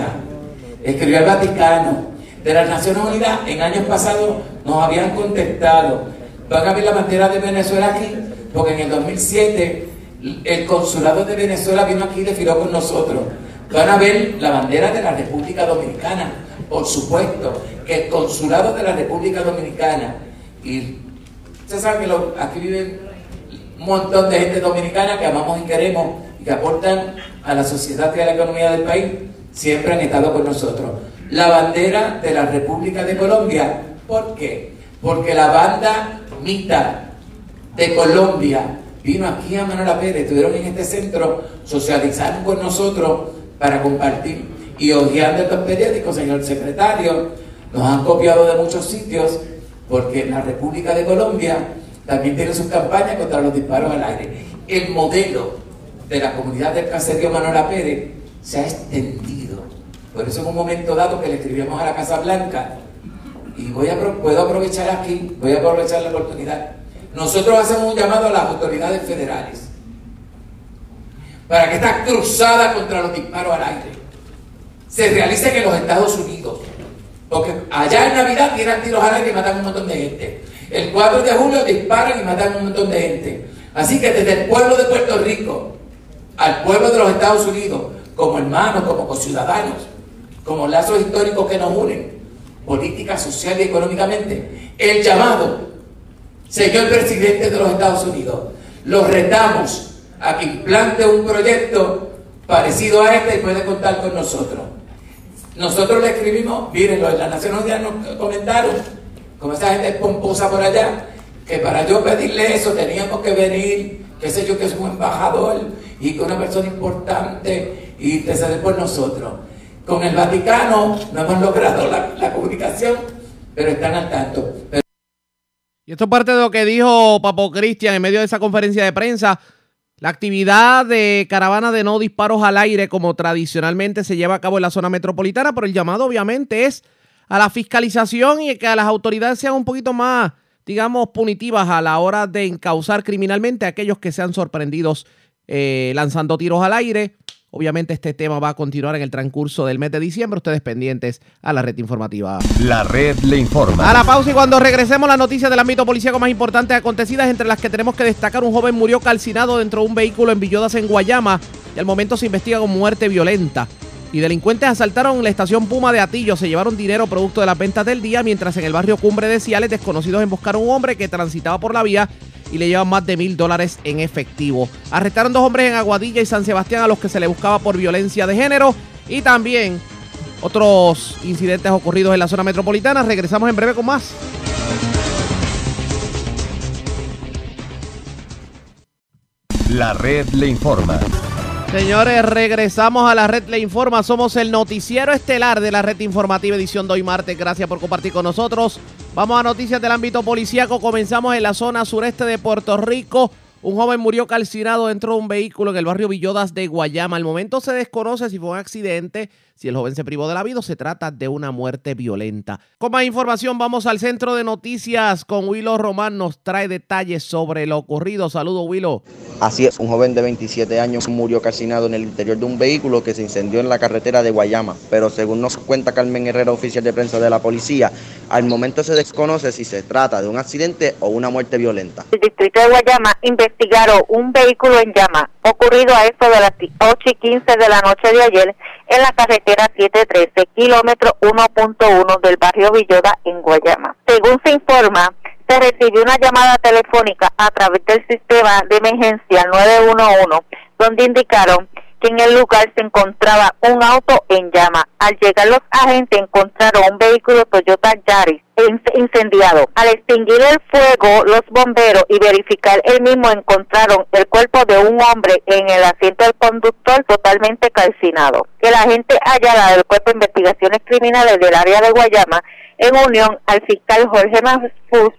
escribió al Vaticano. De las Naciones Unidas, en años pasados nos habían contestado. Van a ver la bandera de Venezuela aquí, porque en el 2007 el consulado de Venezuela vino aquí y desfiló con nosotros. Van a ver la bandera de la República Dominicana, por supuesto, que el consulado de la República Dominicana. Y usted sabe que lo- aquí viven un montón de gente dominicana que amamos y queremos y que aportan a la sociedad y a la economía del país, siempre han estado con nosotros. La bandera de la República de Colombia, ¿por qué? Porque la banda Mita de Colombia vino aquí a Manuela Pérez, estuvieron en este centro, socializaron con nosotros para compartir. Y hojeando estos periódicos, señor secretario, Nos han copiado de muchos sitios porque la República de Colombia también tiene sus campañas contra los disparos al aire. El modelo de la comunidad del caserío Manuela Pérez se ha extendido. Por eso en un momento dado que le escribimos a la Casa Blanca, y voy a, puedo aprovechar aquí, voy a aprovechar la oportunidad. Nosotros hacemos un llamado a las autoridades federales para que esta cruzada contra los disparos al aire se realice en los Estados Unidos. Porque allá en Navidad tiran tiros al aire y matan un montón de gente. El 4 de julio disparan y matan un montón de gente. Así que desde el pueblo de Puerto Rico al pueblo de los Estados Unidos, como hermanos, como conciudadanos, como lazos históricos que nos unen, política, social y económicamente, el llamado, señor presidente de los Estados Unidos, los retamos a que implante un proyecto parecido a este y puede contar con nosotros. Nosotros le escribimos, miren, los de la Naciones Unidas nos comentaron, como esa gente pomposa por allá, que para yo pedirle eso teníamos que venir, qué sé yo, que es un embajador y que una persona importante y interceder por nosotros. Con el Vaticano no hemos logrado la, comunicación, pero están al tanto. Y esto es parte de lo que dijo Papo Cristian en medio de esa conferencia de prensa. La actividad de caravana de no disparos al aire, como tradicionalmente se lleva a cabo en la zona metropolitana, pero el llamado obviamente es a la fiscalización y que las autoridades sean un poquito más, digamos, punitivas a la hora de encauzar criminalmente a aquellos que sean sorprendidos eh, lanzando tiros al aire. Obviamente este tema va a continuar en el transcurso del mes de diciembre. Ustedes pendientes a la red informativa. La red le informa. A la pausa y cuando regresemos las noticias del ámbito policíaco más importantes acontecidas, entre las que tenemos que destacar, un joven murió calcinado dentro de un vehículo en Villodas, en Guayama. Y al momento se investiga con muerte violenta. Y delincuentes asaltaron la estación Puma de Atillo, se llevaron dinero producto de las ventas del día, mientras en el barrio Cumbre de Ciales desconocidos emboscaron a un hombre que transitaba por la vía y le llevan más de mil dólares en efectivo. Arrestaron dos hombres en Aguadilla y San Sebastián a los que se le buscaba por violencia de género y también otros incidentes ocurridos en la zona metropolitana. Regresamos en breve con más. La red le informa. Señores, regresamos a la red Le Informa. Somos el noticiero estelar de la red informativa edición de hoy martes. Gracias por compartir con nosotros. Vamos a noticias del ámbito policíaco. Comenzamos en la zona sureste de Puerto Rico. Un joven murió calcinado dentro de un vehículo en el barrio Villodas de Guayama. Al momento se desconoce si fue un accidente si el joven se privó de la vida, se trata de una muerte violenta. Con más información, vamos al centro de noticias con Willow Román. Nos trae detalles sobre lo ocurrido. Saludos, Willow. Así es, un joven de 27 años murió calcinado en el interior de un vehículo que se incendió en la carretera de Guayama. Pero según nos cuenta Carmen Herrera, oficial de prensa de la policía, al momento se desconoce si se trata de un accidente o una muerte violenta. El distrito de Guayama investigaron un vehículo en llama ocurrido a eso de las 8 y 15 de la noche de ayer en la carretera 713, kilómetro 1.1 del barrio Villoda en Guayama. Según se informa, se recibió una llamada telefónica a través del sistema de emergencia 911, donde indicaron en el lugar se encontraba un auto en llama. Al llegar los agentes encontraron un vehículo Toyota Yaris incendiado. Al extinguir el fuego, los bomberos y verificar el mismo encontraron el cuerpo de un hombre en el asiento del conductor totalmente calcinado. El agente Ayala del Cuerpo de Investigaciones Criminales del área de Guayama, en unión al fiscal Jorge Mafus,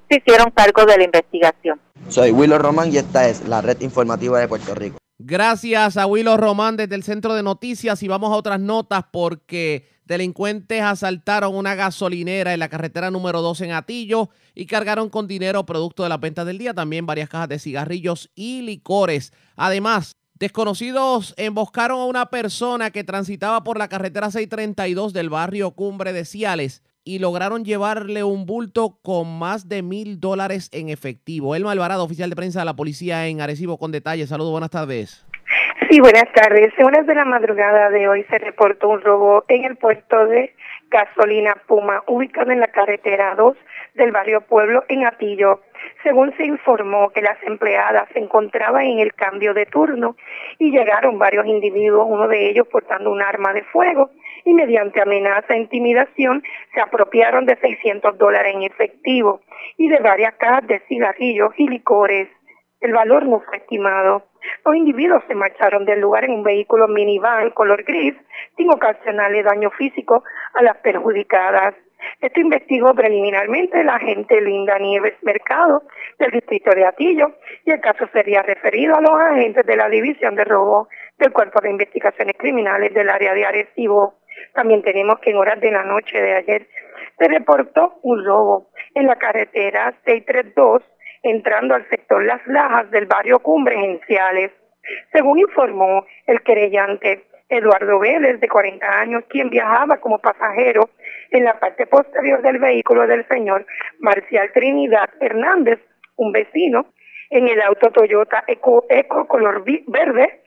se hicieron cargo de la investigación. Soy Willow Román y esta es la red informativa de Puerto Rico. Gracias a Willow Román desde el Centro de Noticias y vamos a otras notas porque delincuentes asaltaron una gasolinera en la carretera número 2 en Atillo y cargaron con dinero producto de la venta del día, también varias cajas de cigarrillos y licores. Además, desconocidos emboscaron a una persona que transitaba por la carretera 632 del barrio Cumbre de Ciales y lograron llevarle un bulto con más de mil dólares en efectivo. Elma Alvarado, oficial de prensa de la policía en Arecibo, con detalles. Saludos, buenas tardes. Sí, buenas tardes. En horas de la madrugada de hoy se reportó un robo en el puerto de gasolina Puma, ubicado en la carretera 2 del barrio Pueblo en Atillo. Según se informó que las empleadas se encontraban en el cambio de turno y llegaron varios individuos, uno de ellos portando un arma de fuego y mediante amenaza e intimidación se apropiaron de 600 dólares en efectivo y de varias cajas de cigarrillos y licores. El valor no fue estimado. Los individuos se marcharon del lugar en un vehículo minivan color gris sin ocasionarle daño físico a las perjudicadas. Esto investigó preliminarmente la agente Linda Nieves Mercado del distrito de Atillo y el caso sería referido a los agentes de la División de Robo del Cuerpo de Investigaciones Criminales del área de Arecibo. También tenemos que en horas de la noche de ayer se reportó un robo en la carretera 632 entrando al sector Las Lajas del barrio Cumbres Enciales. Según informó el querellante Eduardo Vélez, de 40 años, quien viajaba como pasajero en la parte posterior del vehículo del señor Marcial Trinidad Hernández, un vecino, en el auto Toyota Eco, Eco color verde,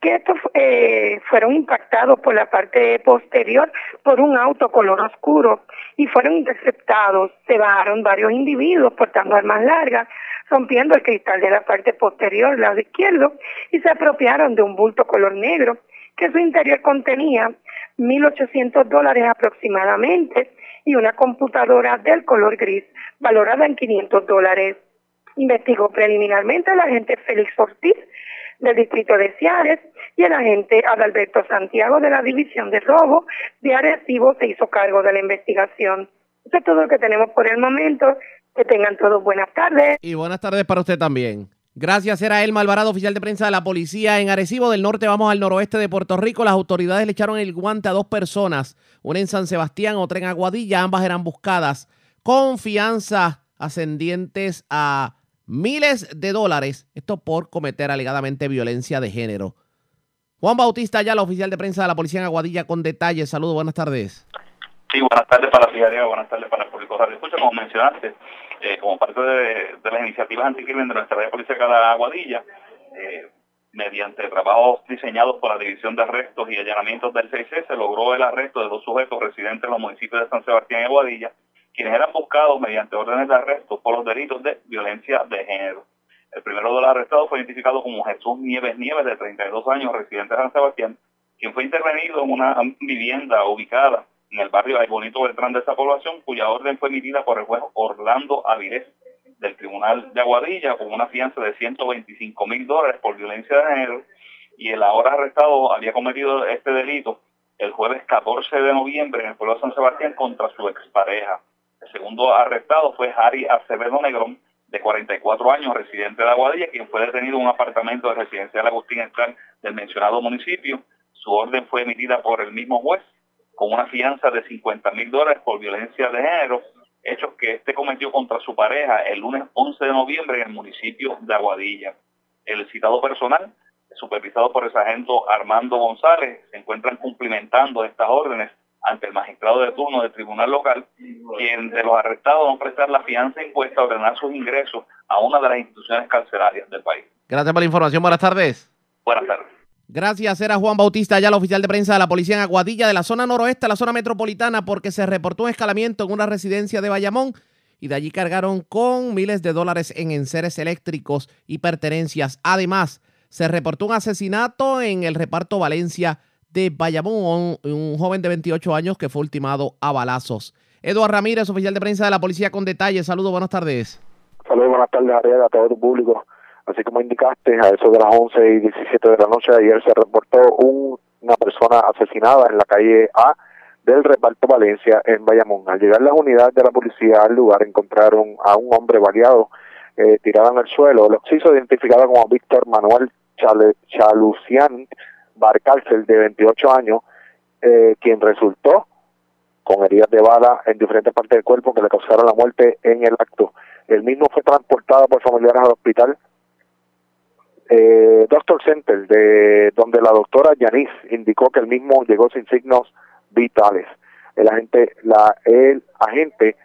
que estos eh, fueron impactados por la parte posterior por un auto color oscuro y fueron interceptados. Se bajaron varios individuos portando armas largas, rompiendo el cristal de la parte posterior, lado izquierdo, y se apropiaron de un bulto color negro que su interior contenía 1.800 dólares aproximadamente y una computadora del color gris valorada en 500 dólares. Investigó preliminarmente el agente Félix Ortiz del distrito de Ciares y el agente Adalberto Santiago de la División de Robo de Arecibo se hizo cargo de la investigación. Eso es todo lo que tenemos por el momento. Que tengan todos buenas tardes. Y buenas tardes para usted también. Gracias, era Elma Alvarado, oficial de prensa de la policía en Arecibo del Norte. Vamos al noroeste de Puerto Rico. Las autoridades le echaron el guante a dos personas, una en San Sebastián, otra en Aguadilla. Ambas eran buscadas con fianza ascendientes a miles de dólares. Esto por cometer alegadamente violencia de género. Juan Bautista, ya la oficial de prensa de la policía en Aguadilla, con detalles. Saludos, buenas tardes. Sí, buenas tardes para la buenas tardes para el público de Escucha, como mencionaste, eh, como parte de, las iniciativas anticrimen de nuestra red policía de Aguadilla, eh, mediante trabajos diseñados por la División de Arrestos y Allanamientos del 6C, se logró el arresto de dos sujetos residentes en los municipios de San Sebastián y Aguadilla, quienes eran buscados mediante órdenes de arresto por los delitos de violencia de género. El primero de los arrestados fue identificado como Jesús Nieves Nieves, de 32 años, residente de San Sebastián, quien fue intervenido en una vivienda ubicada en el barrio Ay Bonito Beltrán de esa población, cuya orden fue emitida por el juez Orlando Avilés del Tribunal de Aguadilla con una fianza de 125 mil dólares por violencia de género y el ahora arrestado había cometido este delito el jueves 14 de noviembre en el pueblo de San Sebastián contra su expareja. El segundo arrestado fue Harry Acevedo Negrón, de 44 años, residente de Aguadilla, quien fue detenido en un apartamento de residencial Agustín Estral del mencionado municipio. Su orden fue emitida por el mismo juez con una fianza de 50 mil dólares por violencia de género, hechos que este cometió contra su pareja el lunes 11 de noviembre en el municipio de Aguadilla. El citado personal, supervisado por el sargento Armando González, se encuentran cumplimentando estas órdenes ante el magistrado de turno del tribunal local, quien de los arrestados no prestar la fianza impuesta a ordenar sus ingresos a una de las instituciones carcelarias del país. Gracias por la información. Buenas tardes. Buenas tardes. Gracias, era Juan Bautista, ya el oficial de prensa de la policía en Aguadilla, de la zona noroeste a la zona metropolitana, porque se reportó un escalamiento en una residencia de Bayamón y de allí cargaron con miles de dólares en enseres eléctricos y pertenencias. Además, se reportó un asesinato en el reparto Valencia de Bayamón, un, joven de 28 años que fue ultimado a balazos. Eduardo Ramírez, oficial de prensa de la policía con detalles. Saludos, buenas tardes. Saludos, buenas tardes, a todo tu público. Así como indicaste, a eso de las 11 y 17 de la noche ayer se reportó una persona asesinada en la calle A del reparto Valencia en Bayamón. Al llegar las unidades de la policía al lugar encontraron a un hombre variado eh, tirado en el suelo. Lo hizo identificado como Víctor Manuel Chalucián Barcárcel, de 28 años, eh, quien resultó con heridas de bala en diferentes partes del cuerpo que le causaron la muerte en el acto. El mismo fue transportado por familiares al hospital eh, Doctor Center, de donde la doctora Yanis indicó que el mismo llegó sin signos vitales. El agente, la, el agente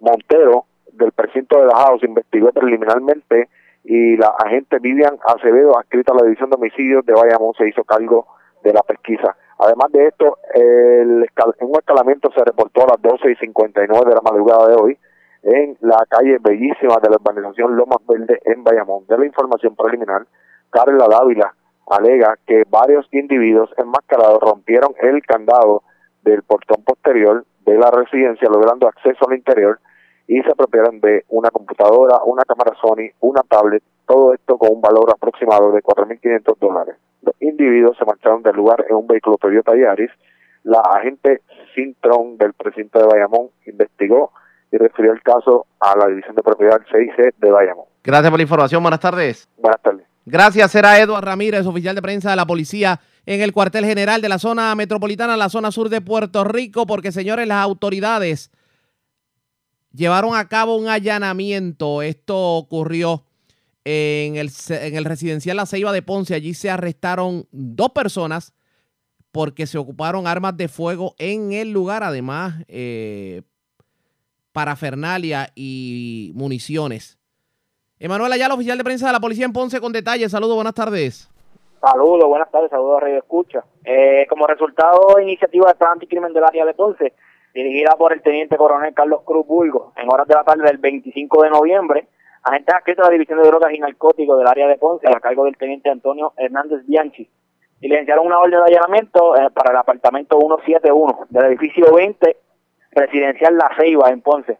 Montero del precinto de la House investigó preliminarmente y la agente Vivian Acevedo, adscrita a la División de Homicidios de Bayamón, se hizo cargo de la pesquisa. Además de esto, el, un escalamiento se reportó a las 12 y 59 de la madrugada de hoy en la calle bellísima de la urbanización Lomas Verde en Bayamón. De la información preliminar, Carla Dávila alega que varios individuos enmascarados rompieron el candado del portón posterior de la residencia, logrando acceso al interior y se apropiaron de una computadora, una cámara Sony, una tablet, todo esto con un valor aproximado de 4.500 dólares. Los individuos se marcharon del lugar en un vehículo Toyota Yaris. La agente Cintrón del precinto de Bayamón investigó y refirió el caso a la División de Propiedad 6C de Bayamón. Gracias por la información. Buenas tardes. Buenas tardes. Gracias. Será Eduardo Ramírez, oficial de prensa de la policía en el cuartel general de la zona metropolitana, la zona sur de Puerto Rico, porque señores, las autoridades llevaron a cabo un allanamiento. Esto ocurrió en el, en el residencial La Ceiba de Ponce. Allí se arrestaron dos personas porque se ocuparon armas de fuego en el lugar, además eh, parafernalia y municiones. Emanuel Ayala, oficial de prensa de la policía en Ponce, con detalles. Saludos, buenas tardes. Saludos, buenas tardes, saludos a Radio Escucha. Eh, como resultado iniciativa de plan anticrimen del área de Ponce, dirigida por el teniente coronel Carlos Cruz Bulgo, en horas de la tarde del 25 de noviembre, agentes adscritos a la División de Drogas y Narcóticos del área de Ponce, a cargo del teniente Antonio Hernández Bianchi, diligenciaron una orden de allanamiento eh, para el apartamento 171 del edificio 20 residencial La Ceiba en Ponce,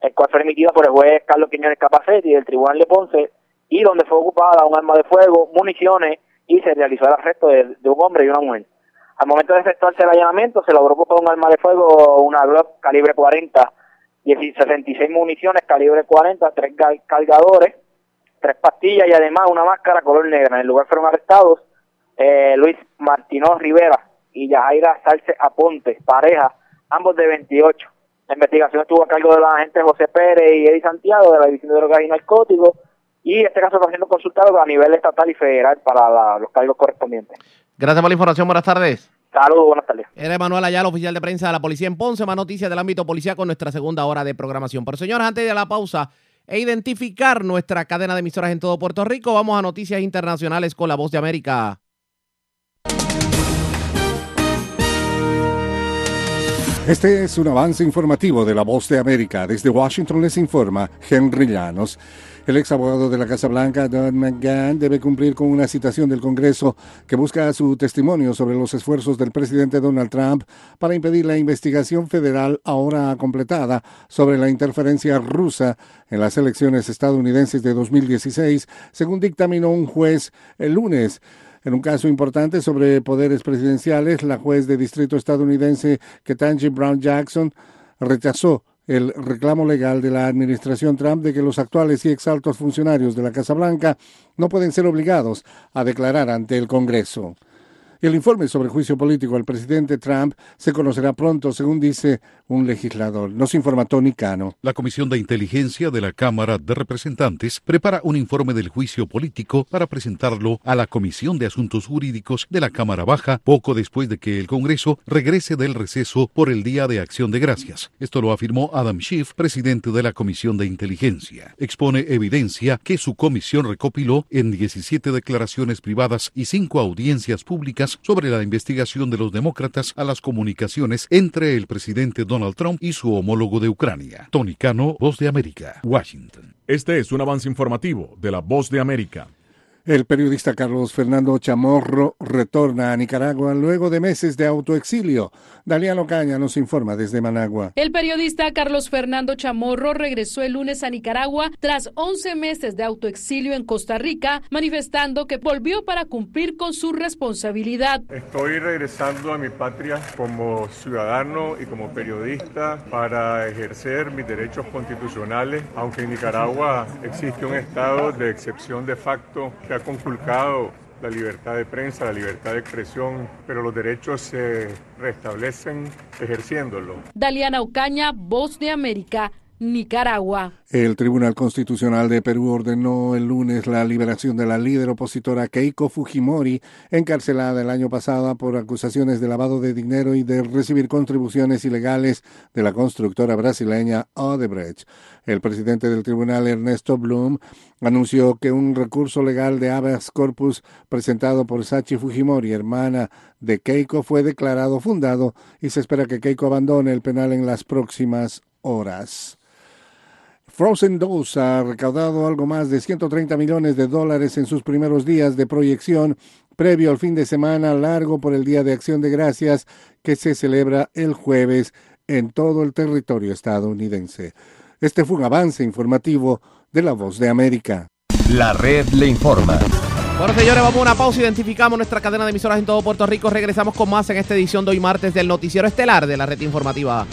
el cual fue emitido por el juez Carlos Quiñones Capacetti del Tribunal de Ponce y donde fue ocupada un arma de fuego, municiones y se realizó el arresto de, un hombre y una mujer. Al momento de efectuarse el allanamiento se logró con un arma de fuego, una Glock calibre 40, 66 municiones calibre 40, tres cargadores, tres pastillas y además una máscara color negra. En el lugar fueron arrestados eh, Luis Martínez Rivera y Yajaira Salce Aponte, pareja, ambos de 28. La investigación estuvo a cargo de los agentes José Pérez y Eddie Santiago de la División de Drogas y Narcóticos y este caso está siendo consultado a nivel estatal y federal para los cargos correspondientes. Gracias por la información, buenas tardes. Saludos, buenas tardes. Era Emanuel Ayala, oficial de prensa de la policía en Ponce, más noticias del ámbito policial con nuestra segunda hora de programación. Pero señores, antes de la pausa e identificar nuestra cadena de emisoras en todo Puerto Rico, vamos a noticias internacionales con la voz de América. Este es un avance informativo de la Voz de América. Desde Washington les informa Henry Llanos. El ex abogado de la Casa Blanca, Don McGahn, debe cumplir con una citación del Congreso que busca su testimonio sobre los esfuerzos del presidente Donald Trump para impedir la investigación federal ahora completada sobre la interferencia rusa en las elecciones estadounidenses de 2016, según dictaminó un juez el lunes. En un caso importante sobre poderes presidenciales, la juez de distrito estadounidense Ketanji Brown Jackson rechazó el reclamo legal de la administración Trump de que los actuales y exaltos funcionarios de la Casa Blanca no pueden ser obligados a declarar ante el Congreso. El informe sobre juicio político al presidente Trump se conocerá pronto, según dice un legislador. Nos informa Tony Cano. La Comisión de Inteligencia de la Cámara de Representantes prepara un informe del juicio político para presentarlo a la Comisión de Asuntos Jurídicos de la Cámara Baja poco después de que el Congreso regrese del receso por el Día de Acción de Gracias. Esto lo afirmó Adam Schiff, presidente de la Comisión de Inteligencia. Expone evidencia que su comisión recopiló en 17 declaraciones privadas y 5 audiencias públicas sobre la investigación de los demócratas a las comunicaciones entre el presidente Donald Trump y su homólogo de Ucrania. Tony Cano, Voz de América, Washington. Este es un avance informativo de la Voz de América. El periodista Carlos Fernando Chamorro retorna a Nicaragua luego de meses de autoexilio. Daliano Caña nos informa desde Managua. El periodista Carlos Fernando Chamorro regresó el lunes a Nicaragua tras 11 meses de autoexilio en Costa Rica, manifestando que volvió para cumplir con su responsabilidad. Estoy regresando a mi patria como ciudadano y como periodista para ejercer mis derechos constitucionales, aunque en Nicaragua existe un estado de excepción de facto que ha conculcado la libertad de prensa, la libertad de expresión, pero los derechos se restablecen ejerciéndolo. Daliana Ocaña, Voz de América, Nicaragua. El Tribunal Constitucional de Perú ordenó el lunes la liberación de la líder opositora Keiko Fujimori, encarcelada el año pasado por acusaciones de lavado de dinero y de recibir contribuciones ilegales de la constructora brasileña Odebrecht. El presidente del tribunal, Ernesto Blum, anunció que un recurso legal de habeas corpus presentado por Sachi Fujimori, hermana de Keiko, fue declarado fundado y se espera que Keiko abandone el penal en las próximas horas. Frozen 2 ha recaudado algo más de 130 millones de dólares en sus primeros días de proyección previo al fin de semana largo por el Día de Acción de Gracias que se celebra el jueves en todo el territorio estadounidense. Este fue un avance informativo de La Voz de América. La red le informa. Bueno, señores, vamos a una pausa. Identificamos nuestra cadena de emisoras en todo Puerto Rico. Regresamos con más en esta edición de hoy martes del Noticiero Estelar de la Red Informativa.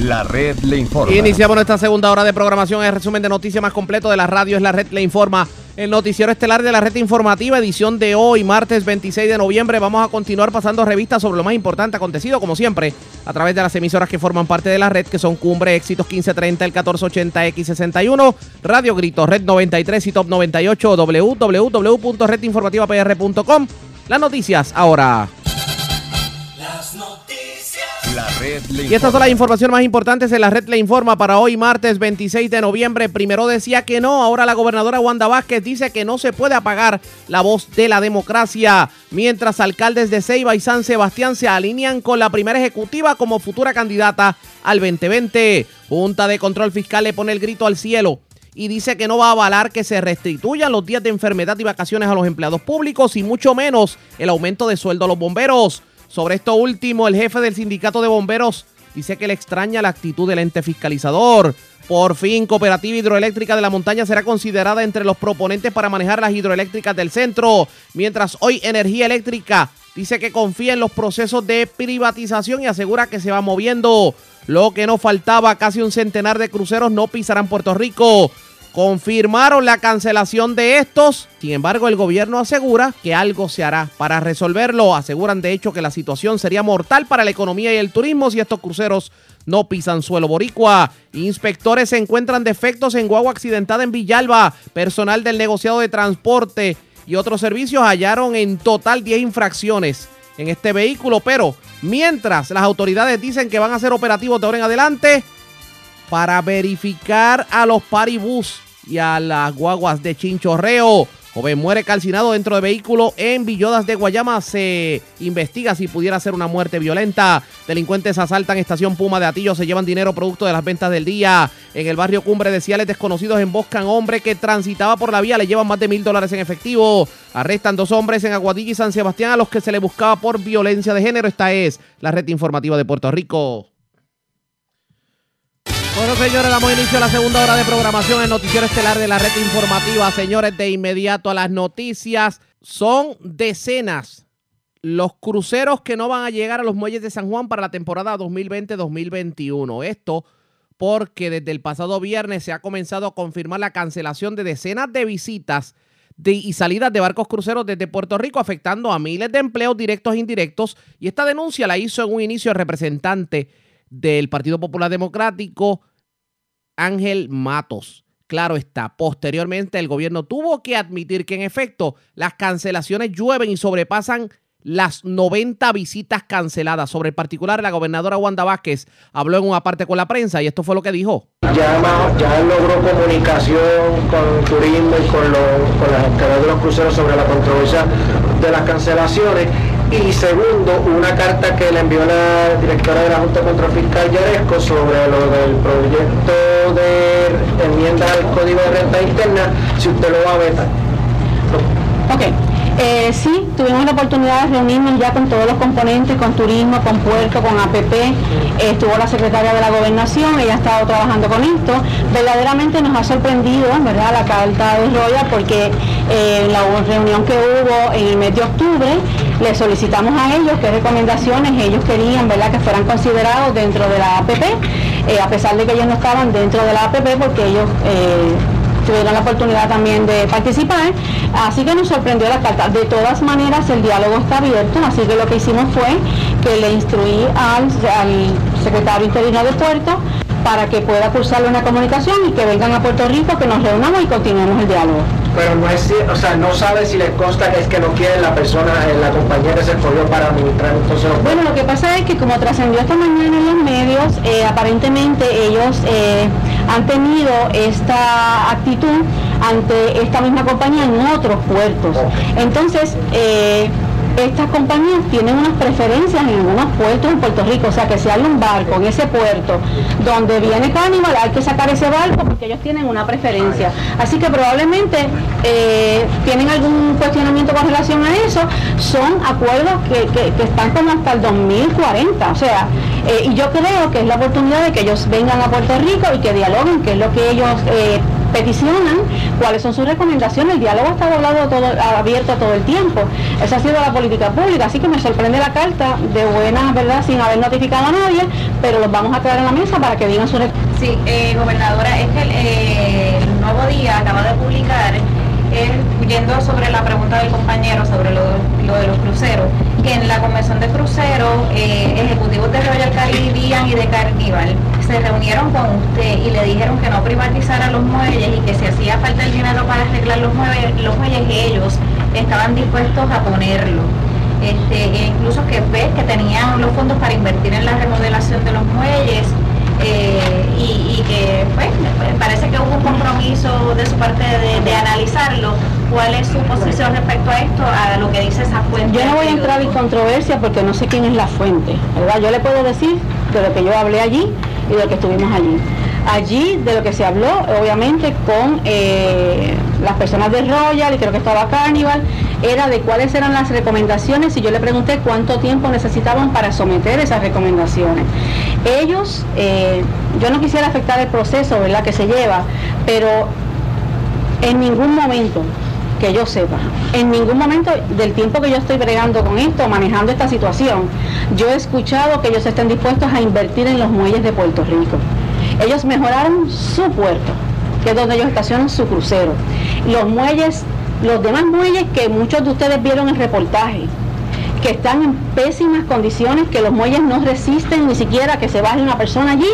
La red le informa. Iniciamos nuestra segunda hora de programación. El resumen de noticias más completo de la radio es la red le informa. El noticiero estelar de la red informativa, edición de hoy, martes 26 de noviembre. Vamos a continuar pasando revistas sobre lo más importante acontecido, como siempre, a través de las emisoras que forman parte de la red, que son Cumbre, Éxitos 1530, el 1480, X61, Radio Grito, Red 93 y Top 98, www.redinformativapr.com. Las noticias ahora. Las noticias. La red le Y estas son las informaciones más importantes en la red le informa para hoy martes 26 de noviembre. Primero decía que no, ahora la gobernadora Wanda Vázquez dice que no se puede apagar la voz de la democracia. Mientras alcaldes de Ceiba y San Sebastián se alinean con la primera ejecutiva como futura candidata al 2020. Junta de Control Fiscal le pone el grito al cielo y dice que no va a avalar que se restituyan los días de enfermedad y vacaciones a los empleados públicos y mucho menos el aumento de sueldo a los bomberos. Sobre esto último, el jefe del sindicato de bomberos dice que le extraña la actitud del ente fiscalizador. Por fin, Cooperativa Hidroeléctrica de la Montaña será considerada entre los proponentes para manejar las hidroeléctricas del centro, mientras hoy Energía Eléctrica dice que confía en los procesos de privatización y asegura que se va moviendo. Lo que no faltaba, casi un centenar de cruceros no pisarán Puerto Rico. Confirmaron la cancelación de estos. Sin embargo, el gobierno asegura que algo se hará para resolverlo. Aseguran de hecho que la situación sería mortal para la economía y el turismo si estos cruceros no pisan suelo boricua. Inspectores se encuentran defectos en guagua accidentada en Villalba. Personal del negociado de transporte y otros servicios hallaron en total 10 infracciones en este vehículo. Pero mientras las autoridades dicen que van a ser operativos de ahora en adelante para verificar a los paribús y a las guaguas de chinchorreo. Joven muere calcinado dentro de vehículo en Villodas de Guayama. Se investiga si pudiera ser una muerte violenta. Delincuentes asaltan estación Puma de Atillo. Se llevan dinero producto de las ventas del día. En el barrio Cumbre de Ciales, desconocidos emboscan hombre que transitaba por la vía. Le llevan más de mil dólares en efectivo. Arrestan dos hombres en Aguadilla y San Sebastián a los que se le buscaba por violencia de género. Esta es la red informativa de Puerto Rico. Bueno, señores, damos inicio a la segunda hora de programación en Noticiero Estelar de la red informativa. Señores, de inmediato a las noticias. Son decenas los cruceros que no van a llegar a los muelles de San Juan para la temporada 2020-2021. Esto porque desde el pasado viernes se ha comenzado a confirmar la cancelación de decenas de visitas y salidas de barcos cruceros desde Puerto Rico, afectando a miles de empleos directos e indirectos. Y esta denuncia la hizo en un inicio el representante del Partido Popular Democrático, Ángel Matos. Claro está, posteriormente el gobierno tuvo que admitir que en efecto las cancelaciones llueven y sobrepasan las 90 visitas canceladas. Sobre el particular, la gobernadora Wanda Vázquez habló en una parte con la prensa y esto fue lo que dijo. Ya, logró comunicación con turismo y con, los, con de los cruceros sobre la controversia de las cancelaciones. Y segundo, una carta que le envió la directora de la Junta de Control Fiscal Yaresco sobre lo del proyecto de enmienda al Código de Renta Interna, si usted lo va a vetar. Ok, eh, sí, tuvimos la oportunidad de reunirnos ya con todos los componentes, con turismo, con puerto, con APP, eh, estuvo la secretaria de la gobernación, ella ha estado trabajando con esto, verdaderamente nos ha sorprendido, ¿verdad?, la carta de Roya, porque eh, en la reunión que hubo en el mes de octubre, le solicitamos a ellos qué recomendaciones ellos querían, ¿verdad?, que fueran considerados dentro de la APP, eh, a pesar de que ellos no estaban dentro de la APP, porque ellos... tuvieron la oportunidad también de participar, así que nos sorprendió la carta. De todas maneras, el diálogo está abierto, así que lo que hicimos fue que le instruí al, al secretario interino de Puerto para que pueda cursarle una comunicación y que vengan a Puerto Rico, que nos reunamos y continuemos el diálogo. Pero no es, o sea, no sabe si les consta que es que no quieren la persona, eh, la compañía que se escogió para administrar entonces los Bueno, lo que pasa es que como trascendió esta mañana en los medios, eh, aparentemente ellos eh, han tenido esta actitud ante esta misma compañía en otros puertos. Entonces, eh, estas compañías tienen unas preferencias en algunos puertos en Puerto Rico, o sea que si hay un barco en ese puerto donde viene Carnival, hay que sacar ese barco porque ellos tienen una preferencia. Así que probablemente eh, tienen algún cuestionamiento con relación a eso, son acuerdos que, que- que están como hasta el 2040. O sea, eh, y yo creo que es la oportunidad de que ellos vengan a Puerto Rico y que dialoguen, que es lo que ellos eh, peticionan, cuáles son sus recomendaciones. El diálogo ha estado hablado todo, abierto todo el tiempo. Esa ha sido la política pública, así que me sorprende la carta de buena, ¿verdad?, sin haber notificado a nadie, pero los vamos a traer en la mesa para que digan su Sí, eh, gobernadora, es que el, eh, el Nuevo Día acaba de publicar, yendo sobre la pregunta del compañero sobre lo, lo de los cruceros, que en la convención de cruceros, eh, ejecutivos de Royal Caribbean y de Carnival se reunieron con usted y le dijeron que no privatizara los muelles y que si hacía falta el dinero para arreglar los muelles, los muelles ellos estaban dispuestos a ponerlo. Este, e incluso que ves que tenían los fondos para invertir en la remodelación de los muelles eh, y, que pues, parece que hubo un compromiso de su parte de, de analizarlo. ¿Cuál es su posición respecto a esto, a lo que dice esa fuente? Yo no voy a entrar en controversia porque no sé quién es la fuente, ¿verdad? Yo le puedo decir de lo que yo hablé allí y de lo que estuvimos allí. Allí de lo que se habló, obviamente, con eh, las personas de Royal y creo que estaba Carnival, era de cuáles eran las recomendaciones y yo le pregunté cuánto tiempo necesitaban para someter esas recomendaciones. Ellos, eh, yo no quisiera afectar el proceso, ¿verdad?, que se lleva, pero en ningún momento que yo sepa, en ningún momento del tiempo que yo estoy bregando con esto, manejando esta situación, yo he escuchado que ellos estén dispuestos a invertir en los muelles de Puerto Rico. Ellos mejoraron su puerto, que es donde ellos estacionan su crucero. Los muelles, los demás muelles que muchos de ustedes vieron en reportaje, que están en pésimas condiciones, que los muelles no resisten ni siquiera que se baje una persona allí.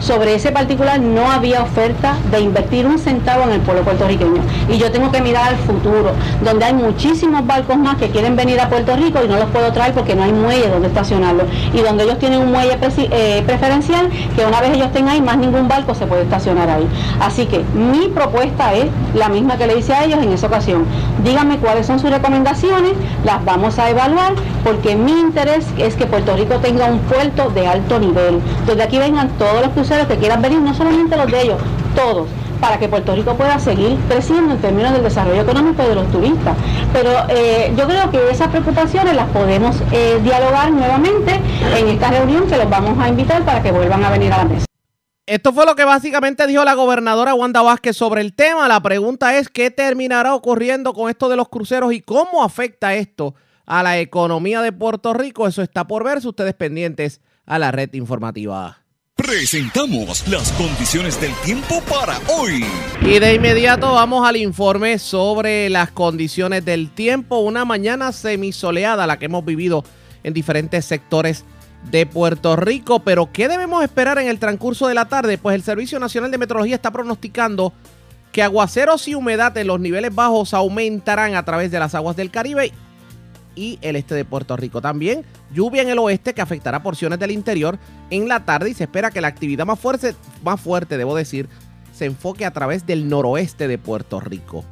Sobre ese particular no había oferta de invertir un centavo en el pueblo puertorriqueño. Y yo tengo que mirar al futuro, donde hay muchísimos barcos más que quieren venir a Puerto Rico y no los puedo traer porque no hay muelle donde estacionarlos. Y donde ellos tienen un muelle eh, preferencial, que una vez ellos estén ahí, más ningún barco se puede estacionar ahí. Así que mi propuesta es la misma que le hice a ellos en esa ocasión. Díganme cuáles son sus recomendaciones, las vamos a evaluar, porque mi interés es que Puerto Rico tenga un puerto de alto nivel, donde aquí vengan todos los cruceros que quieran venir, no solamente los de ellos, todos para que Puerto Rico pueda seguir creciendo en términos del desarrollo económico de los turistas. Pero eh, yo creo que esas preocupaciones las podemos eh, dialogar nuevamente en esta reunión que los vamos a invitar para que vuelvan a venir a la mesa. Esto fue lo que básicamente dijo la gobernadora Wanda Vázquez sobre el tema. La pregunta es qué terminará ocurriendo con esto de los cruceros y cómo afecta esto a la economía de Puerto Rico. Eso está por verse. Ustedes pendientes a la red informativa. Presentamos las condiciones del tiempo para hoy. Y de inmediato vamos al informe sobre las condiciones del tiempo. Una mañana semisoleada la que hemos vivido en diferentes sectores de Puerto Rico. Pero ¿qué debemos esperar en el transcurso de la tarde? Pues el Servicio Nacional de Meteorología está pronosticando que aguaceros y humedad en los niveles bajos aumentarán a través de las aguas del Caribe y el este de Puerto Rico. También lluvia en el oeste que afectará porciones del interior en la tarde y se espera que la actividad más fuerte, más fuerte debo decir, se enfoque a través del noroeste de Puerto Rico.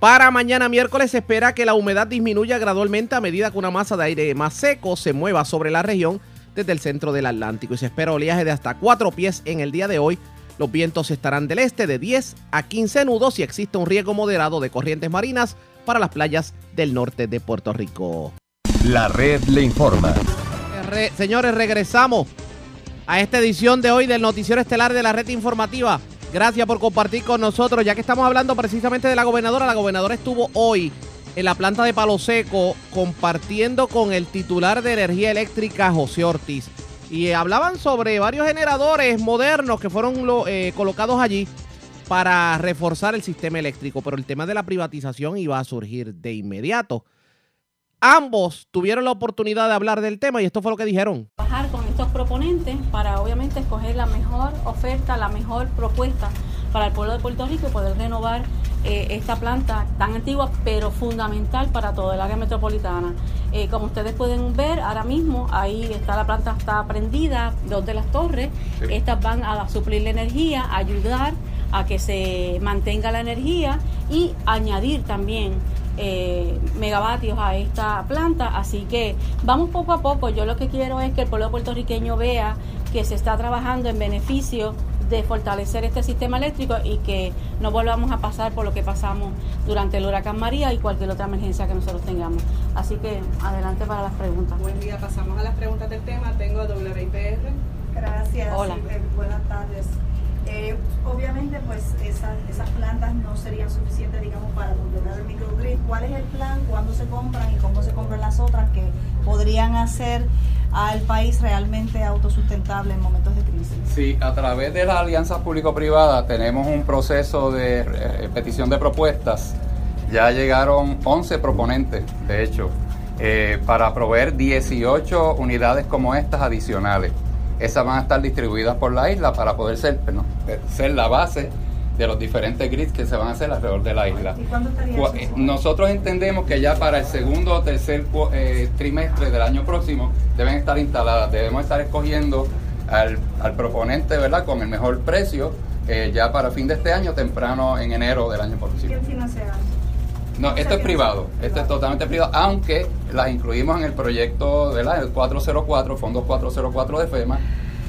Para mañana miércoles se espera que la humedad disminuya gradualmente a medida que una masa de aire más seco se mueva sobre la región desde el centro del Atlántico y se espera oleaje de hasta 4 pies en el día de hoy. Los vientos estarán del este de 10 a 15 nudos y existe un riesgo moderado de corrientes marinas para las playas del norte de Puerto Rico. La red le informa. Re- señores, regresamos a esta edición de hoy del Noticiero Estelar de la Red Informativa. Gracias por compartir con nosotros, ya que estamos hablando precisamente de la gobernadora. La gobernadora estuvo hoy en la planta de Palo Seco compartiendo con el titular de energía eléctrica, José Ortiz. Y hablaban sobre varios generadores modernos que fueron eh, colocados allí para reforzar el sistema eléctrico, pero el tema de la privatización iba a surgir de inmediato. Ambos tuvieron la oportunidad de hablar del tema y esto fue lo que dijeron. trabajar con estos proponentes para obviamente escoger la mejor oferta, la mejor propuesta para el pueblo de Puerto Rico y poder renovar eh, esta planta tan antigua pero fundamental para todo el área metropolitana. Eh, como ustedes pueden ver ahora mismo, ahí está la planta está prendida, dos de las torres, estas van a suplir la energía, a ayudar a que se mantenga la energía y añadir también eh, megavatios a esta planta. Así que vamos poco a poco. Yo lo que quiero es que el pueblo puertorriqueño vea que se está trabajando en beneficio de fortalecer este sistema eléctrico y que no volvamos a pasar por lo que pasamos durante el huracán María y cualquier otra emergencia que nosotros tengamos. Así que adelante para las preguntas. Buen día, pasamos a las preguntas del tema. Tengo a WIPR. Gracias. Hola. eh, buenas tardes. Eh, obviamente, pues esas, esas plantas no serían suficientes, digamos, para completar el microgrid. ¿Cuál es el plan? ¿Cuándo se compran y cómo se compran las otras que podrían hacer al país realmente autosustentable en momentos de crisis? Sí, a través de la alianza público-privada tenemos un proceso de eh, petición de propuestas. Ya llegaron 11 proponentes, de hecho, eh, para proveer 18 unidades como estas adicionales. Esas van a estar distribuidas por la isla para poder ser, no, ser la base de los diferentes grids que se van a hacer alrededor de la isla. ¿Y cuándo estaría eh, Nosotros entendemos que ya para el segundo o tercer eh, trimestre del año próximo deben estar instaladas. Debemos estar escogiendo al, al proponente, ¿verdad? Con el mejor precio eh, ya para fin de este año, temprano en enero del año próximo. ¿Quién financiará? No, esto es privado, esto es totalmente privado, aunque las incluimos en el proyecto ¿verdad? el 404, Fondos 404 de FEMA.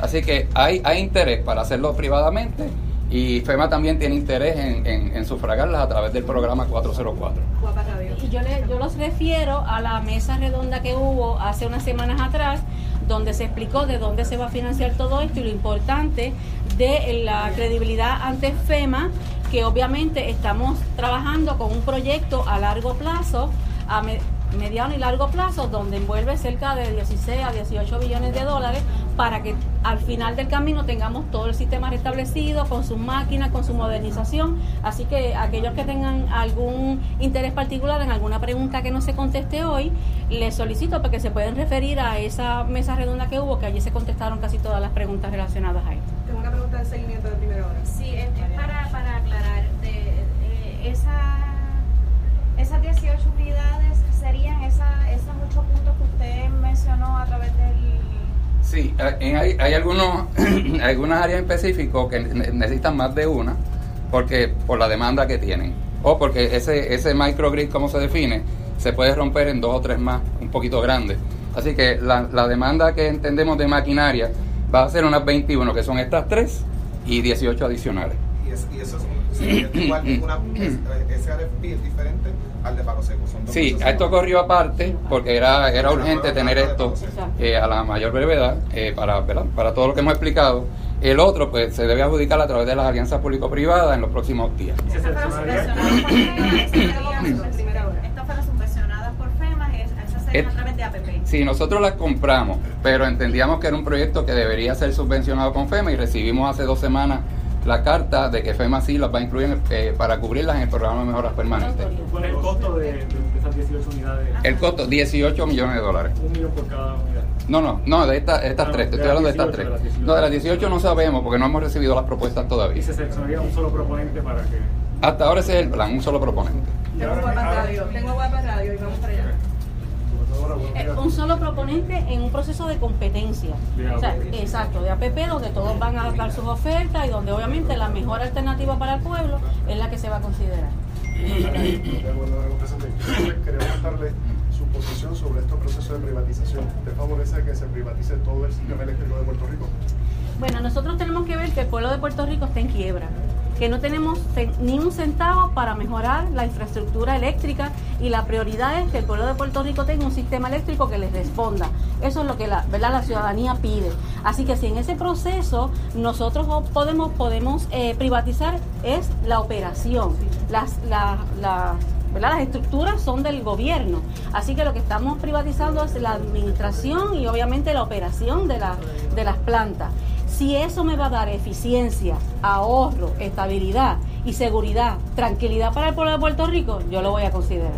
Así que hay, interés para hacerlo privadamente y FEMA también tiene interés en, sufragarlas a través del programa 404. Y yo, le- yo los refiero a la mesa redonda que hubo hace unas semanas atrás, donde se explicó de dónde se va a financiar todo esto y lo importante de la credibilidad ante FEMA, que obviamente estamos trabajando con un proyecto a largo plazo, a mediano y largo plazo, donde envuelve cerca de 16 a 18 billones de dólares para que al final del camino tengamos todo el sistema restablecido con sus máquinas, con su modernización. Así que aquellos que tengan algún interés particular en alguna pregunta que no se conteste hoy, les solicito porque se pueden referir a esa mesa redonda que hubo, que allí se contestaron casi todas las preguntas relacionadas a esto. Tengo una pregunta de seguimiento de primera hora. Sí, es, es para, para aclarar, de, eh, esa, esas 18 unidades serían esa, esos ocho puntos que usted mencionó a través del... Sí, eh, hay, hay algunos, algunas áreas en específico que ne- necesitan más de una porque por la demanda que tienen o porque ese, ese microgrid, como se define, se puede romper en dos o tres más, un poquito grandes. Así que la, la demanda que entendemos de maquinaria va a ser unas 21, que son estas tres, y 18 adicionales. Y, es- y eso es, un- sí, una, es- ese RFP es diferente al de Palo Seco. Son dos Sí, cosas esto corrió aparte porque era, era urgente tener esto eh, a la mayor brevedad eh, para, ¿verdad? para todo lo que hemos explicado. El otro pues se debe adjudicar a través de las alianzas público-privadas en los próximos días. Estas fueron subvencionadas por FEMA, y esas serían a través de APP. Sí, nosotros las compramos, pero entendíamos que era un proyecto que debería ser subvencionado con FEMA y recibimos hace dos semanas la carta de que FEMA sí las va a incluir en- eh, para cubrirlas en el programa de mejoras permanentes. ¿Cuál es el costo de, de esas 18 unidades? El costo, 18 millones de dólares. Un millón por cada unidad. No, no, no, de estas estas No, tres, te estoy hablando de estas 18, tres. de las 18. No, de las 18 no sabemos porque no hemos recibido las propuestas todavía. Y se seleccionaría un solo proponente para que... Hasta ahora ese es el plan, un solo proponente. Tengo Guapa Radio, tengo Guapa Radio y vamos para allá. Eh, un solo proponente en un proceso de competencia. O sea, exacto, de APP, donde todos van a dar sus ofertas y donde obviamente la mejor alternativa para el pueblo es la que se va a considerar. Queremos darle su posición sobre estos procesos de privatización. ¿Te favorece que se privatice todo el sistema eléctrico de Puerto Rico? Bueno, nosotros tenemos que ver que el pueblo de Puerto Rico está en quiebra, que no tenemos ni un centavo para mejorar la infraestructura eléctrica y la prioridad es que el pueblo de Puerto Rico tenga un sistema eléctrico que les responda. Eso es lo que la, ¿verdad? la ciudadanía pide. Así que si en ese proceso nosotros podemos, podemos eh, privatizar es la operación, las, la- la- ¿verdad? Las estructuras son del gobierno, así que lo que estamos privatizando es la administración y obviamente la operación de, la- de las plantas. Si eso me va a dar eficiencia, ahorro, estabilidad y seguridad, tranquilidad para el pueblo de Puerto Rico, yo lo voy a considerar.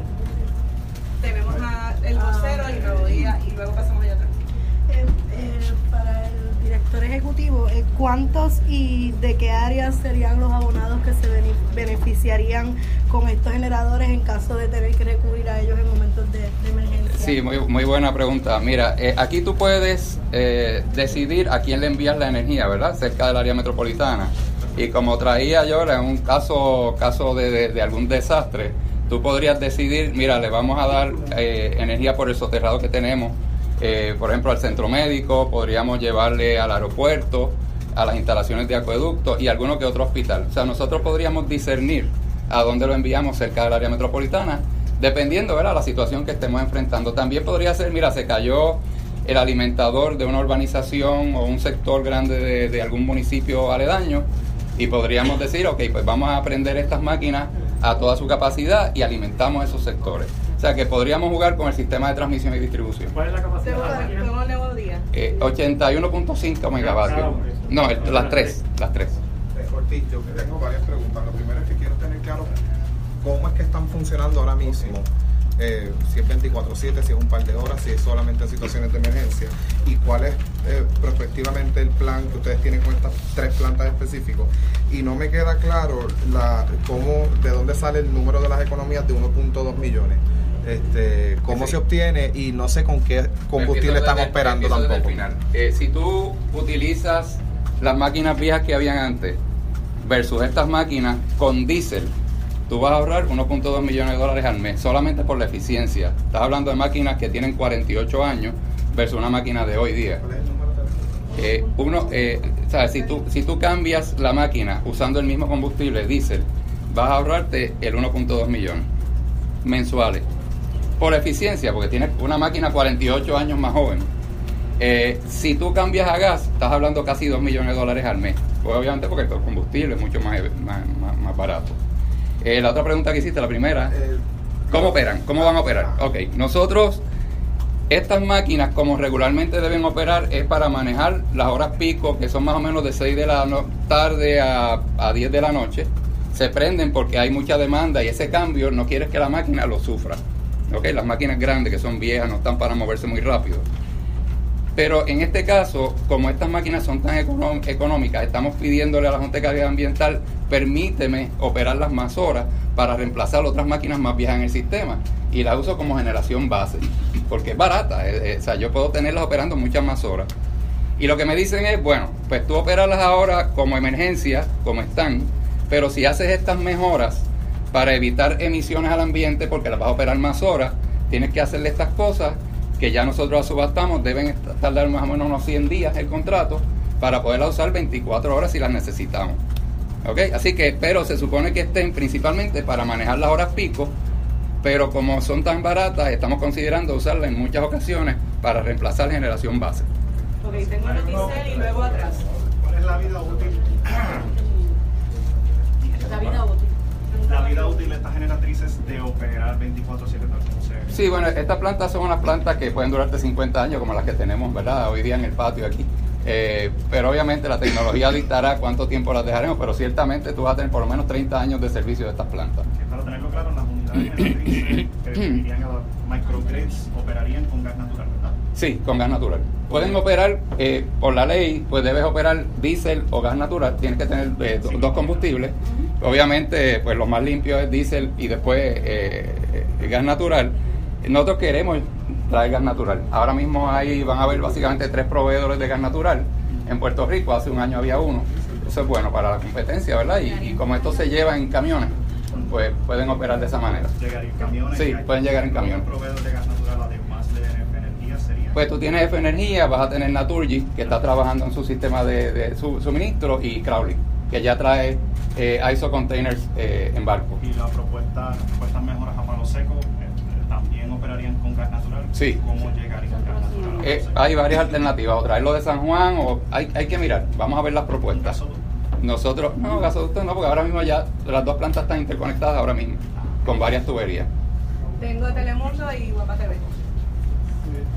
Tenemos a el vocero y luego, pasamos allá atrás. Director ejecutivo, eh, ¿cuántos y de qué áreas serían los abonados que se bene- beneficiarían con estos generadores en caso de tener que recurrir a ellos en momentos de, emergencia? Sí, muy, buena pregunta. Mira, eh, aquí tú puedes eh, decidir a quién le envías la energía, ¿verdad? Cerca del área metropolitana. Y como traía yo en un caso, caso de, algún desastre, tú podrías decidir, mira, le vamos a dar energía por el soterrado que tenemos, eh, por ejemplo, al centro médico, podríamos llevarle al aeropuerto, a las instalaciones de acueducto y alguno que otro hospital. O sea, nosotros podríamos discernir a dónde lo enviamos cerca del área metropolitana, dependiendo de la situación que estemos enfrentando. También podría ser, mira, se cayó el alimentador de una urbanización o un sector grande de, de algún municipio aledaño y podríamos decir, ok, pues vamos a prender estas máquinas a toda su capacidad y alimentamos esos sectores. O sea que podríamos jugar con el sistema de transmisión y distribución. ¿Cuál es la capacidad. Eh, 81.5 megavatios. No, el- las tres, las tres. Yo tengo varias preguntas. Lo primero es que quiero tener claro cómo es que están funcionando ahora mismo. Eh, si es 24-7, si es un par de horas, si es solamente en situaciones de emergencia. Y cuál es eh, prospectivamente el plan que ustedes tienen con estas tres plantas específicos. Y no me queda claro la, cómo, de dónde sale el número de las economías de 1.2 millones. Este, cómo Sí. se obtiene y no sé con qué combustible están desde- operando tampoco. Eh, si tú utilizas las máquinas viejas que habían antes versus estas máquinas con diésel, tú vas a ahorrar 1.2 millones de dólares al mes, solamente por la eficiencia. Estás hablando de máquinas que tienen 48 años versus una máquina de hoy día. Eh, uno, eh, ¿sabes? Si, tú, si tú cambias la máquina usando el mismo combustible, diésel, vas a ahorrarte el 1.2 millones mensuales. Por eficiencia, porque tienes una máquina 48 años más joven. Eh, si tú cambias a gas, estás hablando casi 2 millones de dólares al mes. Pues obviamente porque el combustible es mucho más, más, más- más barato. Eh, la otra pregunta que hiciste, la primera, ¿cómo operan? ¿Cómo van a operar? Ok, nosotros, estas máquinas como regularmente deben operar es para manejar las horas pico, que son más o menos de 6 de la no- tarde a, a 10 de la noche. Se prenden porque hay mucha demanda y ese cambio no quieres que la máquina lo sufra. Ok, las máquinas grandes que son viejas no están para moverse muy rápido. Pero en este caso, como estas máquinas son tan económicas, estamos pidiéndole a la Junta de Calidad Ambiental, permíteme operarlas más horas para reemplazar otras máquinas más viejas en el sistema. Y las uso como generación base, porque es barata. eh, eh, o sea, yo puedo tenerlas operando muchas más horas. Y lo que me dicen es, bueno, pues tú operarlas ahora como emergencia, como están, pero si haces estas mejoras para evitar emisiones al ambiente, porque las vas a operar más horas, tienes que hacerle estas cosas que ya nosotros subastamos, deben tardar más o menos unos 100 días el contrato para poderla usar 24 horas si las necesitamos. ¿Ok? Así que, pero se supone que estén principalmente para manejar las horas pico, pero como son tan baratas, estamos considerando usarlas en muchas ocasiones para reemplazar generación base. Ok, tengo el diesel y luego atrás. ¿Cuál es la vida útil? La vida útil. La vida útil de estas generatrices de operar 24/7 tal como se Sí, bueno, estas plantas son unas plantas que pueden durarte 50 años, como las que tenemos, ¿verdad? Hoy día en el patio aquí. Eh, pero obviamente la tecnología dictará cuánto tiempo las dejaremos, pero ciertamente tú vas a tener por lo menos 30 años de servicio de estas plantas. Para tenerlo claro, las unidades que irían a los microgrids operarían con gas natural, ¿verdad? Sí, con gas natural. Pueden operar, eh, por la ley, pues debes operar diésel o gas natural. Tienes que tener eh, do- dos combustibles. Obviamente, pues lo más limpio es diésel y después eh, eh, gas natural. Nosotros queremos traer gas natural. Ahora mismo ahí van a haber básicamente tres proveedores de gas natural. En Puerto Rico hace un año había uno. Eso es bueno para la competencia, ¿verdad? Y, y como esto se lleva en camiones, pues pueden operar de esa manera. Llegar en camiones. Sí, pueden llegar en camiones. Un proveedor de gas natural, además de NF Energía, sería. Pues tú tienes F Energía, vas a tener Naturgy, que está trabajando en su sistema de, de su, suministro, y Crowley, que ya trae eh, ISO containers eh, en barco. Y la propuesta, las propuestas mejoras a palo seco con gas natural. Sí. ¿Cómo llegarían con gas natural? Eh, hay varias alternativas, o traerlo de San Juan, o hay, hay que mirar, vamos a ver las propuestas. Nosotros, no, gasoducto no, porque ahora mismo ya las dos plantas están interconectadas ahora mismo, con varias tuberías. Tengo Telemundo y Guapa TV.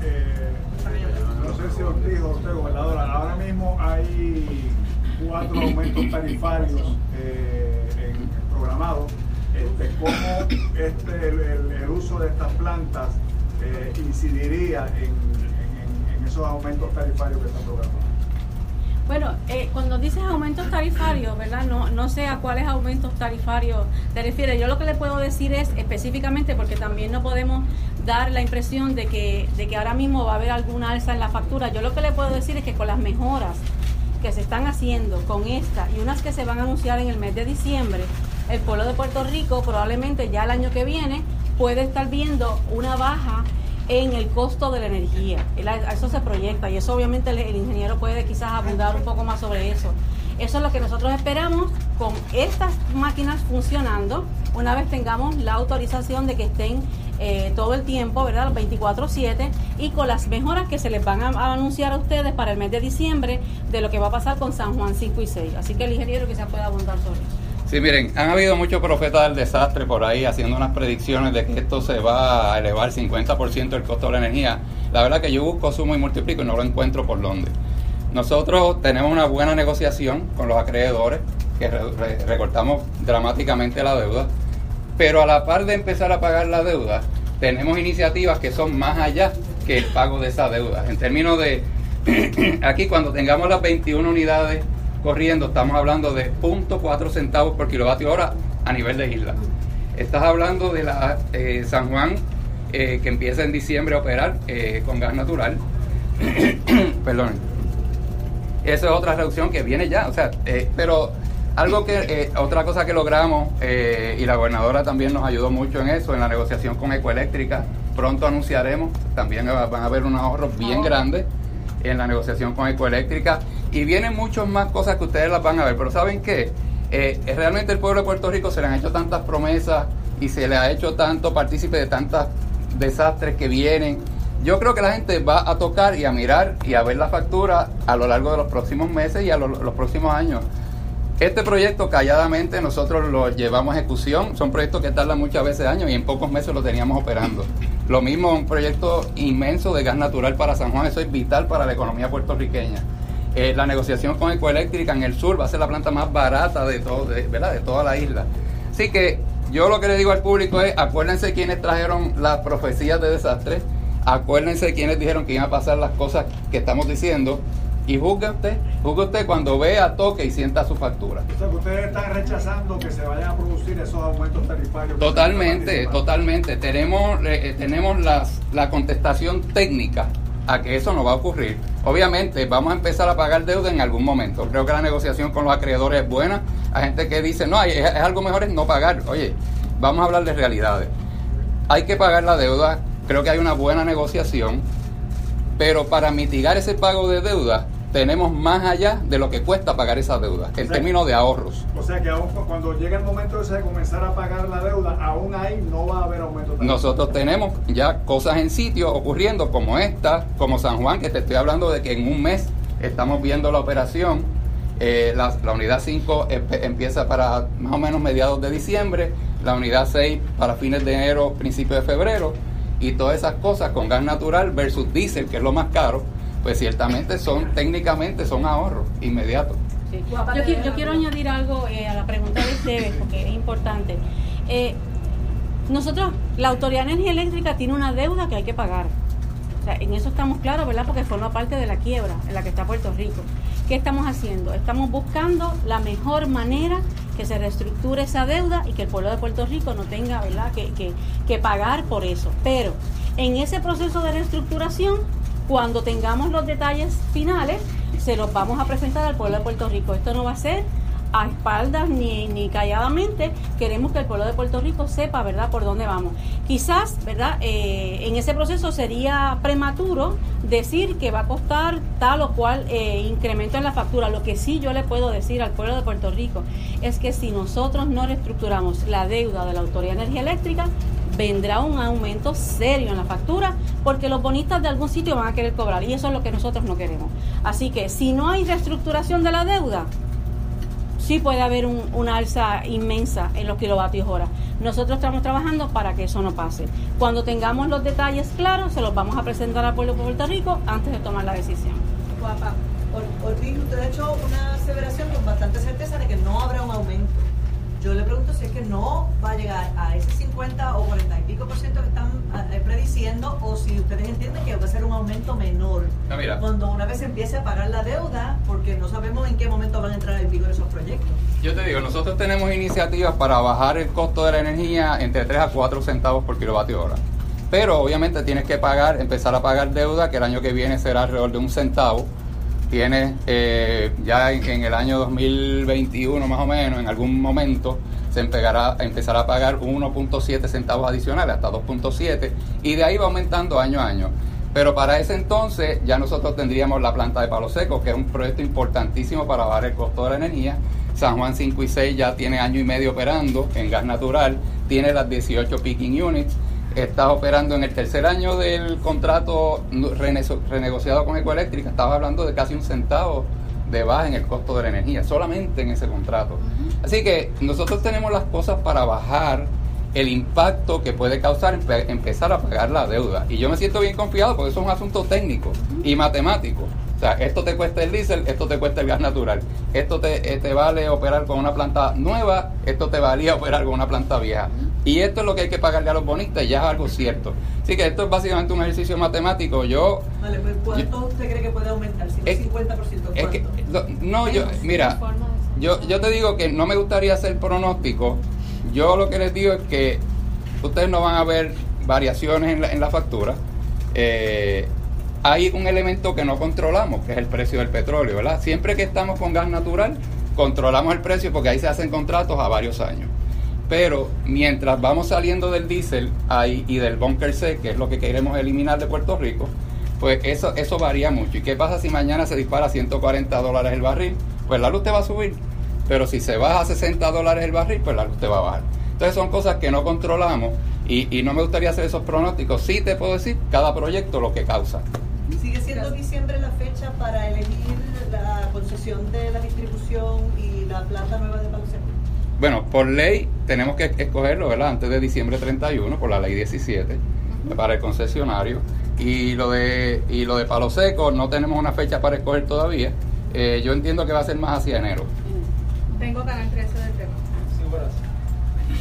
Eh, No sé si Ortiz o usted, gobernadora, ahora mismo hay cuatro aumentos tarifarios eh, en- programados. Este, ¿Cómo este, el, uso de estas plantas eh, incidiría en, esos aumentos tarifarios que están programados? Bueno, eh, cuando dices aumentos tarifarios, ¿verdad? No, no sé a cuáles aumentos tarifarios te refieres. Yo lo que le puedo decir es específicamente, porque también no podemos dar la impresión de que, de que ahora mismo va a haber alguna alza en la factura. Yo lo que le puedo decir es que con las mejoras que se están haciendo con esta y unas que se van a anunciar en el mes de diciembre, el pueblo de Puerto Rico probablemente ya el año que viene puede estar viendo una baja en el costo de la energía. Eso se proyecta y eso obviamente el, el ingeniero puede quizás abundar un poco más sobre eso. Eso es lo que nosotros esperamos con estas máquinas funcionando una vez tengamos la autorización de que estén eh, todo el tiempo, ¿verdad? Los 24/7 y con las mejoras que se les van a, a anunciar a ustedes para el mes de diciembre de lo que va a pasar con San Juan 5 y 6. Así que el ingeniero quizás pueda abundar sobre eso. Sí, miren, han habido muchos profetas del desastre por ahí haciendo unas predicciones de que esto se va a elevar 50% el costo de la energía. La verdad que yo busco, sumo y multiplico y no lo encuentro por dónde. Nosotros tenemos una buena negociación con los acreedores, que re- re- recortamos dramáticamente la deuda, pero a la par de empezar a pagar la deuda, tenemos iniciativas que son más allá que el pago de esa deuda. En términos de, aquí cuando tengamos las 21 unidades corriendo, estamos hablando de 0.4 centavos por kilovatio hora a nivel de isla. Estás hablando de la eh, San Juan, eh, que empieza en diciembre a operar eh, con gas natural. Perdón. Esa es otra reducción que viene ya, o sea, pero algo que, otra cosa que logramos, y la gobernadora también nos ayudó mucho en eso, en la negociación con Ecoeléctrica, pronto anunciaremos, también va- van a haber unos ahorros bien grandes en la negociación con Ecoeléctrica, y vienen muchas más cosas que ustedes las van a ver, pero ¿saben qué? Eh, realmente el pueblo de Puerto Rico se le han hecho tantas promesas y se le ha hecho tanto partícipe de tantos desastres que vienen. Yo creo que la gente va a tocar y a mirar y a ver la factura a lo largo de los próximos meses y a lo- los próximos años. Este proyecto calladamente nosotros lo llevamos a ejecución, son proyectos que tardan muchas veces años y en pocos meses lo teníamos operando. Lo mismo un proyecto inmenso de gas natural para San Juan, eso es vital para la economía puertorriqueña. Eh, la negociación con Ecoeléctrica en el sur va a ser la planta más barata de, todo, de, ¿verdad? de toda la isla. Así que yo lo que le digo al público es, acuérdense quienes trajeron las profecías de desastre, acuérdense quienes dijeron que iban a pasar las cosas que estamos diciendo y juzgue usted, juzgue usted cuando vea, toque y sienta su factura. O sea, que ustedes están rechazando que se vayan a producir esos aumentos tarifarios. Totalmente, totalmente. Tenemos, eh, tenemos las, la contestación técnica a que eso no va a ocurrir. Obviamente vamos a empezar a pagar deuda en algún momento. Creo que la negociación con los acreedores es buena. Hay gente que dice, no, es, es algo mejor es no pagar. Oye, vamos a hablar de realidades. Hay que pagar la deuda. Creo que hay una buena negociación. Pero para mitigar ese pago de deuda, tenemos más allá de lo que cuesta pagar esa deuda, en términos de ahorros. O sea que aún cu- cuando llegue el momento de comenzar a pagar la deuda, aún ahí no va a haber aumento. Nosotros tenemos ya cosas en sitio ocurriendo como esta, como San Juan, que te estoy hablando de que en un mes estamos viendo la operación. Eh, la, la unidad 5 empe- empieza para más o menos mediados de diciembre, la unidad 6 para fines de enero, principios de febrero, y todas esas cosas con gas natural versus diésel, que es lo más caro, pues ciertamente son técnicamente son ahorros inmediatos. Sí. Yo, qui- yo quiero añadir algo eh, a la pregunta de Esteves, porque es importante. Eh, nosotros, la Autoridad de Energía Eléctrica tiene una deuda que hay que pagar. O sea, en eso estamos claros, ¿verdad? Porque forma parte de la quiebra en la que está Puerto Rico. ¿Qué estamos haciendo? Estamos buscando la mejor manera que se reestructure esa deuda y que el pueblo de Puerto Rico no tenga, ¿verdad?, que, que, que pagar por eso. Pero en ese proceso de reestructuración, cuando tengamos los detalles finales, se los vamos a presentar al pueblo de Puerto Rico. Esto no va a ser a espaldas ni, ni calladamente. Queremos que el pueblo de Puerto Rico sepa, ¿verdad?, por dónde vamos. Quizás, ¿verdad?, Eh, en ese proceso sería prematuro decir que va a costar tal o cual eh, incremento en la factura. Lo que sí yo le puedo decir al pueblo de Puerto Rico es que si nosotros no reestructuramos la deuda de la Autoridad de Energía Eléctrica, vendrá un aumento serio en la factura porque los bonistas de algún sitio van a querer cobrar y eso es lo que nosotros no queremos. Así que si no hay reestructuración de la deuda, sí puede haber un, una alza inmensa en los kilovatios hora. Nosotros estamos trabajando para que eso no pase. Cuando tengamos los detalles claros, se los vamos a presentar al pueblo de Puerto Rico antes de tomar la decisión. Guapa, Ortiz, usted ha hecho una aseveración con bastante certeza de que no habrá un aumento. Yo le pregunto si es que no va a llegar a ese 50 o 40 y pico por ciento que están eh, prediciendo o si ustedes entienden que va a ser un aumento menor. No, mira. Cuando una vez empiece a pagar la deuda, porque no sabemos en qué momento van a entrar en vigor esos proyectos. Yo te digo, nosotros tenemos iniciativas para bajar el costo de la energía entre 3 a 4 centavos por kilovatio hora. Pero obviamente tienes que pagar, empezar a pagar deuda, que el año que viene será alrededor de un centavo. Tienes eh, ya en, en el año 2021 más o menos, en algún momento, se empezará, empezará a pagar 1.7 centavos adicionales hasta 2.7 y de ahí va aumentando año a año. Pero para ese entonces ya nosotros tendríamos la planta de Palo Seco, que es un proyecto importantísimo para bajar el costo de la energía. San Juan 5 y 6 ya tiene año y medio operando en gas natural, tiene las 18 picking units, está operando en el tercer año del contrato renegociado con Ecoeléctrica, estaba hablando de casi un centavo de baja en el costo de la energía, solamente en ese contrato. Así que nosotros tenemos las cosas para bajar el impacto que puede causar empezar a pagar la deuda. Y yo me siento bien confiado porque eso es un asunto técnico y matemático. O sea, esto te cuesta el diésel, esto te cuesta el gas natural. Esto te, eh, te vale operar con una planta nueva, esto te valía operar con una planta vieja. Y esto es lo que hay que pagarle a los bonistas, ya es algo cierto. Así que esto es básicamente un ejercicio matemático. Yo. Vale, pues ¿cuánto usted cree que puede aumentar? Si es, 50%. Es que, no, yo, mira, yo, yo te digo que no me gustaría hacer pronóstico. Yo lo que les digo es que ustedes no van a ver variaciones en la, en la factura. Eh, hay un elemento que no controlamos, que es el precio del petróleo, ¿verdad? Siempre que estamos con gas natural, controlamos el precio porque ahí se hacen contratos a varios años. Pero mientras vamos saliendo del diésel y del bunker C, que es lo que queremos eliminar de Puerto Rico, pues eso, eso varía mucho. ¿Y qué pasa si mañana se dispara a 140 dólares el barril? Pues la luz te va a subir. Pero si se baja a 60 dólares el barril, pues la luz te va a bajar. Entonces son cosas que no controlamos y, y no me gustaría hacer esos pronósticos. Sí te puedo decir cada proyecto lo que causa. ¿Sigue siendo diciembre la fecha para elegir la concesión de la distribución y la planta nueva de Palo bueno, por ley tenemos que escogerlo, ¿verdad? Antes de diciembre 31, por la ley 17, para el concesionario. Y lo de y lo de Palo Seco no tenemos una fecha para escoger todavía. Eh, yo entiendo que va a ser más hacia enero. Tengo Canal 13 del tema.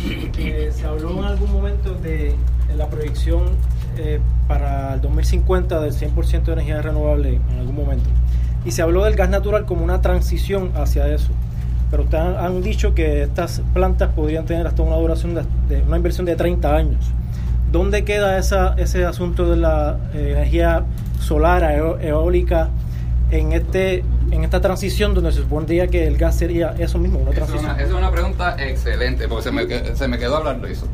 Sí, eh, se habló en algún momento de, la proyección eh, para el 2050 del 100% de energía renovable en algún momento. Y se habló del gas natural como una transición hacia eso pero ustedes han, dicho que estas plantas podrían tener hasta una duración de, una inversión de 30 años. ¿Dónde queda esa, ese asunto de la eh, energía solar, eólica, en este en esta transición donde se supondría que el gas sería eso mismo, una transición? Esa es una, pregunta excelente, porque se me, se me quedó hablando eso.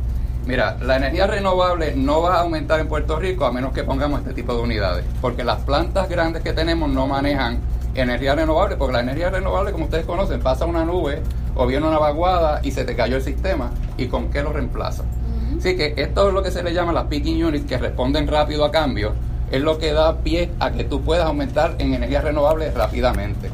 Mira, la energía renovable no va a aumentar en Puerto Rico a menos que pongamos este tipo de unidades, porque las plantas grandes que tenemos no manejan energía renovable, porque la energía renovable, como ustedes conocen, pasa una nube o viene una vaguada y se te cayó el sistema. ¿Y con qué lo reemplaza? Así que esto es lo que se le llama las picking units, que responden rápido a cambio. Es lo que da pie a que tú puedas aumentar en energía renovable rápidamente.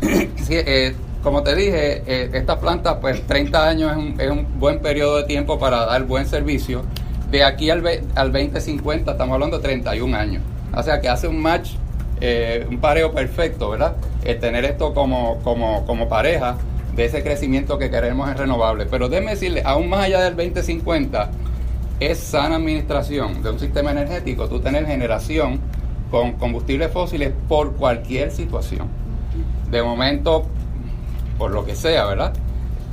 Eh, como te dije, eh, esta planta, pues 30 años es un, es un, buen periodo de tiempo para dar buen servicio. De aquí al, al 2050 estamos hablando de 31 años. O sea que hace un match eh, un pareo perfecto, ¿verdad? El tener esto como, como, como pareja de ese crecimiento que queremos en renovables. Pero déjeme decirle, aún más allá del 2050, es sana administración de un sistema energético, tú tener generación con combustibles fósiles por cualquier situación. De momento, por lo que sea, ¿verdad?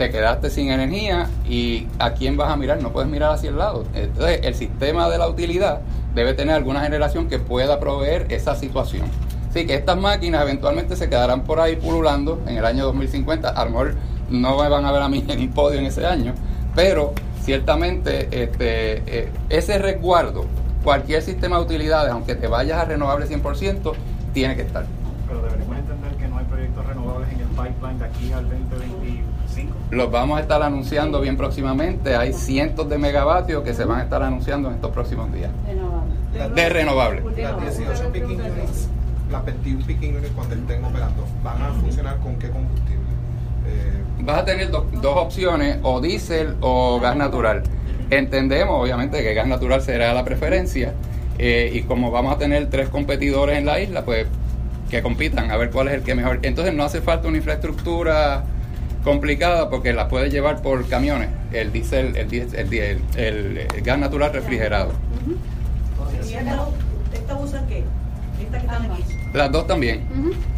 Te quedaste sin energía y ¿a quién vas a mirar? No puedes mirar hacia el lado. Entonces, el sistema de la utilidad debe tener alguna generación que pueda proveer esa situación. Así que estas máquinas eventualmente se quedarán por ahí pululando en el año 2050. A lo mejor no me van a ver a mí en el podio en ese año, pero ciertamente este, eh, ese resguardo, cualquier sistema de utilidades, aunque te vayas a renovable 100%, tiene que estar. Pero deberíamos entender que no hay proyectos renovables en el pipeline de aquí al 2025. Los vamos a estar anunciando bien próximamente. Hay cientos de megavatios que se van a estar anunciando en estos próximos días de renovable. Las 18 picking units, las 21 picking units cuando estén operando, ¿van a funcionar con qué combustible? Eh, Vas a tener dos opciones, o diésel o gas natural. Entendemos, obviamente, que gas natural será la preferencia. Eh, y como vamos a tener tres competidores en la isla, pues que compitan a ver cuál es el que mejor. Entonces no hace falta una infraestructura complicada porque la puedes llevar por camiones, el diésel, el, el, el, gas natural refrigerado. ¿Estas usan qué? Estas que están aquí. Las dos también.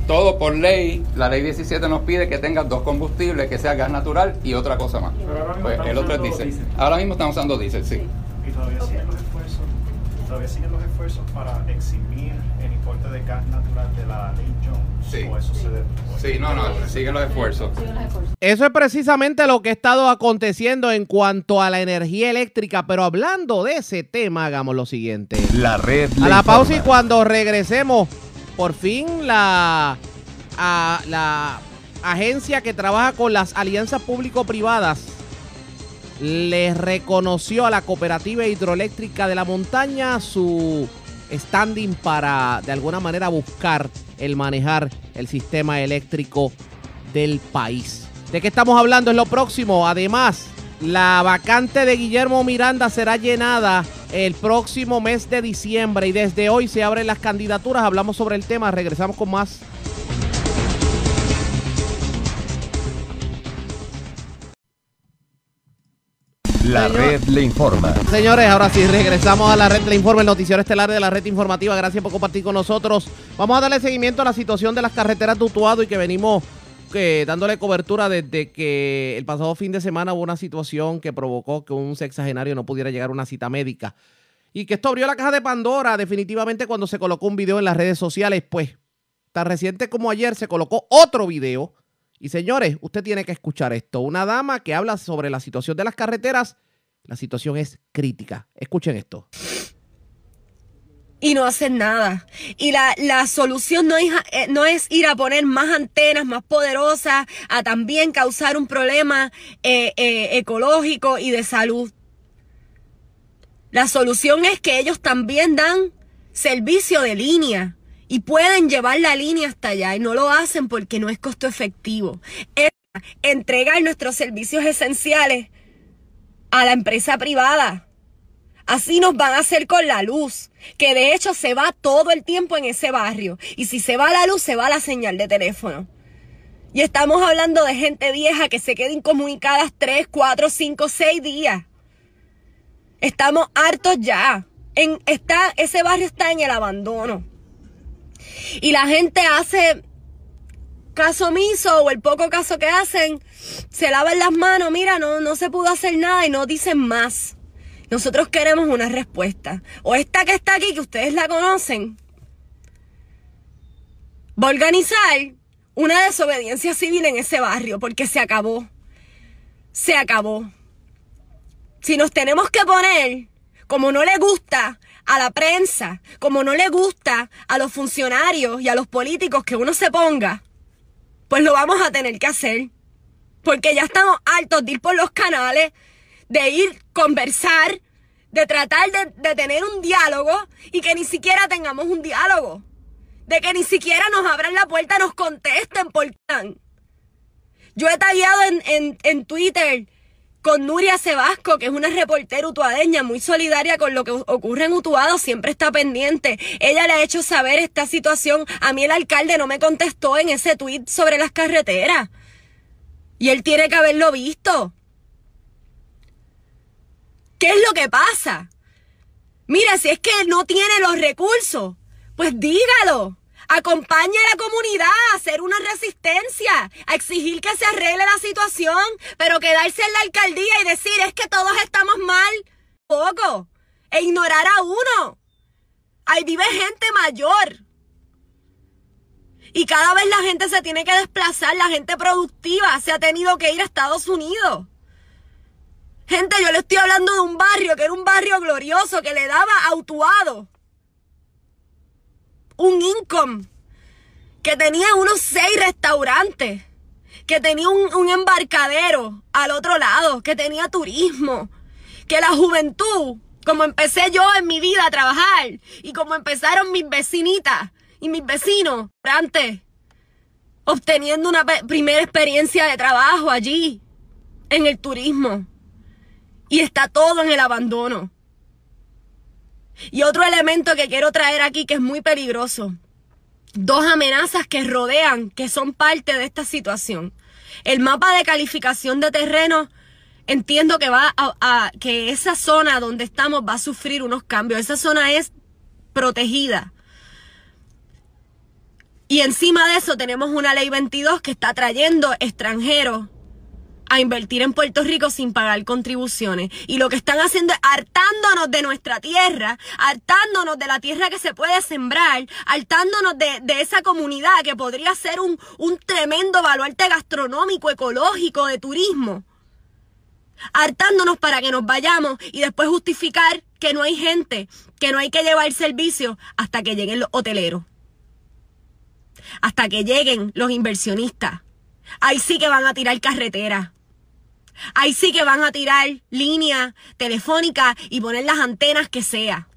Todo por ley, la ley 17 nos pide que tengas dos combustibles, que sea gas natural y otra cosa más. Pues el otro es diésel. Ahora mismo estamos usando diésel, sí. Y todavía los esfuerzos, ¿Todavía siguen los esfuerzos para eximir el importe de gas natural de la ley Jones? Sí. ¿O eso se Sí, no, no, siguen los esfuerzos. Eso es precisamente lo que ha estado aconteciendo en cuanto a la energía eléctrica, pero hablando de ese tema, hagamos lo siguiente. La red A la pausa y cuando regresemos, por fin la, a- la agencia que trabaja con las alianzas público-privadas le reconoció a la cooperativa hidroeléctrica de la montaña su standing para de alguna manera buscar el manejar el sistema eléctrico del país. ¿De qué estamos hablando? Es lo próximo. Además, la vacante de Guillermo Miranda será llenada el próximo mes de diciembre y desde hoy se abren las candidaturas. Hablamos sobre el tema. Regresamos con más. La Señor- red le informa. Señores, ahora sí, regresamos a la red Le Informe, el noticiero estelar de la red informativa. Gracias por compartir con nosotros. Vamos a darle seguimiento a la situación de las carreteras de Utuado y que venimos eh, dándole cobertura desde que el pasado fin de semana hubo una situación que provocó que un sexagenario no pudiera llegar a una cita médica. Y que esto abrió la caja de Pandora definitivamente cuando se colocó un video en las redes sociales. Pues, tan reciente como ayer se colocó otro video. Y señores, usted tiene que escuchar esto. Una dama que habla sobre la situación de las carreteras. La situación es crítica. Escuchen esto. y no hacen nada. Y la, la solución no es, eh, no es ir a poner más antenas más poderosas, a también causar un problema eh, eh, ecológico y de salud. La solución es que ellos también dan servicio de línea y pueden llevar la línea hasta allá y no lo hacen porque no es costo efectivo. Es entregar nuestros servicios esenciales a la empresa privada. Así nos van a hacer con la luz, que de hecho se va todo el tiempo en ese barrio. Y si se va la luz, se va la señal de teléfono. Y estamos hablando de gente vieja que se queda incomunicadas 3, 4, 5, 6 días. Estamos hartos ya. En, está, ese barrio está en el abandono. Y la gente hace caso omiso o el poco caso que hacen, se lavan las manos, mira, no, no se pudo hacer nada y no dicen más. Nosotros queremos una respuesta. O esta que está aquí, que ustedes la conocen, va a organizar una desobediencia civil en ese barrio, porque se acabó. Se acabó. Si nos tenemos que poner, como no le gusta a la prensa, como no le gusta a los funcionarios y a los políticos que uno se ponga, pues lo vamos a tener que hacer. Porque ya estamos hartos de ir por los canales, de ir conversar, de tratar de, tener un diálogo y que ni siquiera tengamos un diálogo. De que ni siquiera nos abran la puerta, nos contesten por tan. Yo he tagueado en, en, en Twitter con Nuria Sebasco, que es una reportera utuadeña muy solidaria con lo que ocurre en Utuado, siempre está pendiente. Ella le ha hecho saber esta situación. A mí el alcalde no me contestó en ese tweet sobre las carreteras. Y él tiene que haberlo visto. ¿Qué es lo que pasa? Mira, si es que no tiene los recursos, pues dígalo. Acompañe a la comunidad a hacer una resistencia, a exigir que se arregle la situación, pero quedarse en la alcaldía y decir es que todos estamos mal, poco, e ignorar a uno. Ahí vive gente mayor. Y cada vez la gente se tiene que desplazar, la gente productiva se ha tenido que ir a Estados Unidos. Gente, yo le estoy hablando de un barrio que era un barrio glorioso, que le daba autuado un income, que tenía unos seis restaurantes, que tenía un, un, embarcadero al otro lado, que tenía turismo, que la juventud, como empecé yo en mi vida a trabajar y como empezaron mis vecinitas y mis vecinos antes, obteniendo una primera experiencia de trabajo allí, en el turismo. Y está todo en el abandono. Y otro elemento que quiero traer aquí que es muy peligroso. Dos amenazas que rodean, que son parte de esta situación. El mapa de calificación de terreno, entiendo que va a, que esa zona donde estamos va a sufrir unos cambios. Esa zona es protegida. Y encima de eso tenemos una ley 22 que está trayendo extranjeros a invertir en Puerto Rico sin pagar contribuciones. Y lo que están haciendo es hartándonos de nuestra tierra, hartándonos de la tierra que se puede sembrar, hartándonos de, de esa comunidad que podría ser un, un tremendo baluarte gastronómico, ecológico, de turismo. Hartándonos para que nos vayamos y después justificar que no hay gente, que no hay que llevar servicio hasta que lleguen los hoteleros. Hasta que lleguen los inversionistas. Ahí sí que van a tirar carretera. Ahí sí que van a tirar línea telefónica y poner las antenas que sea.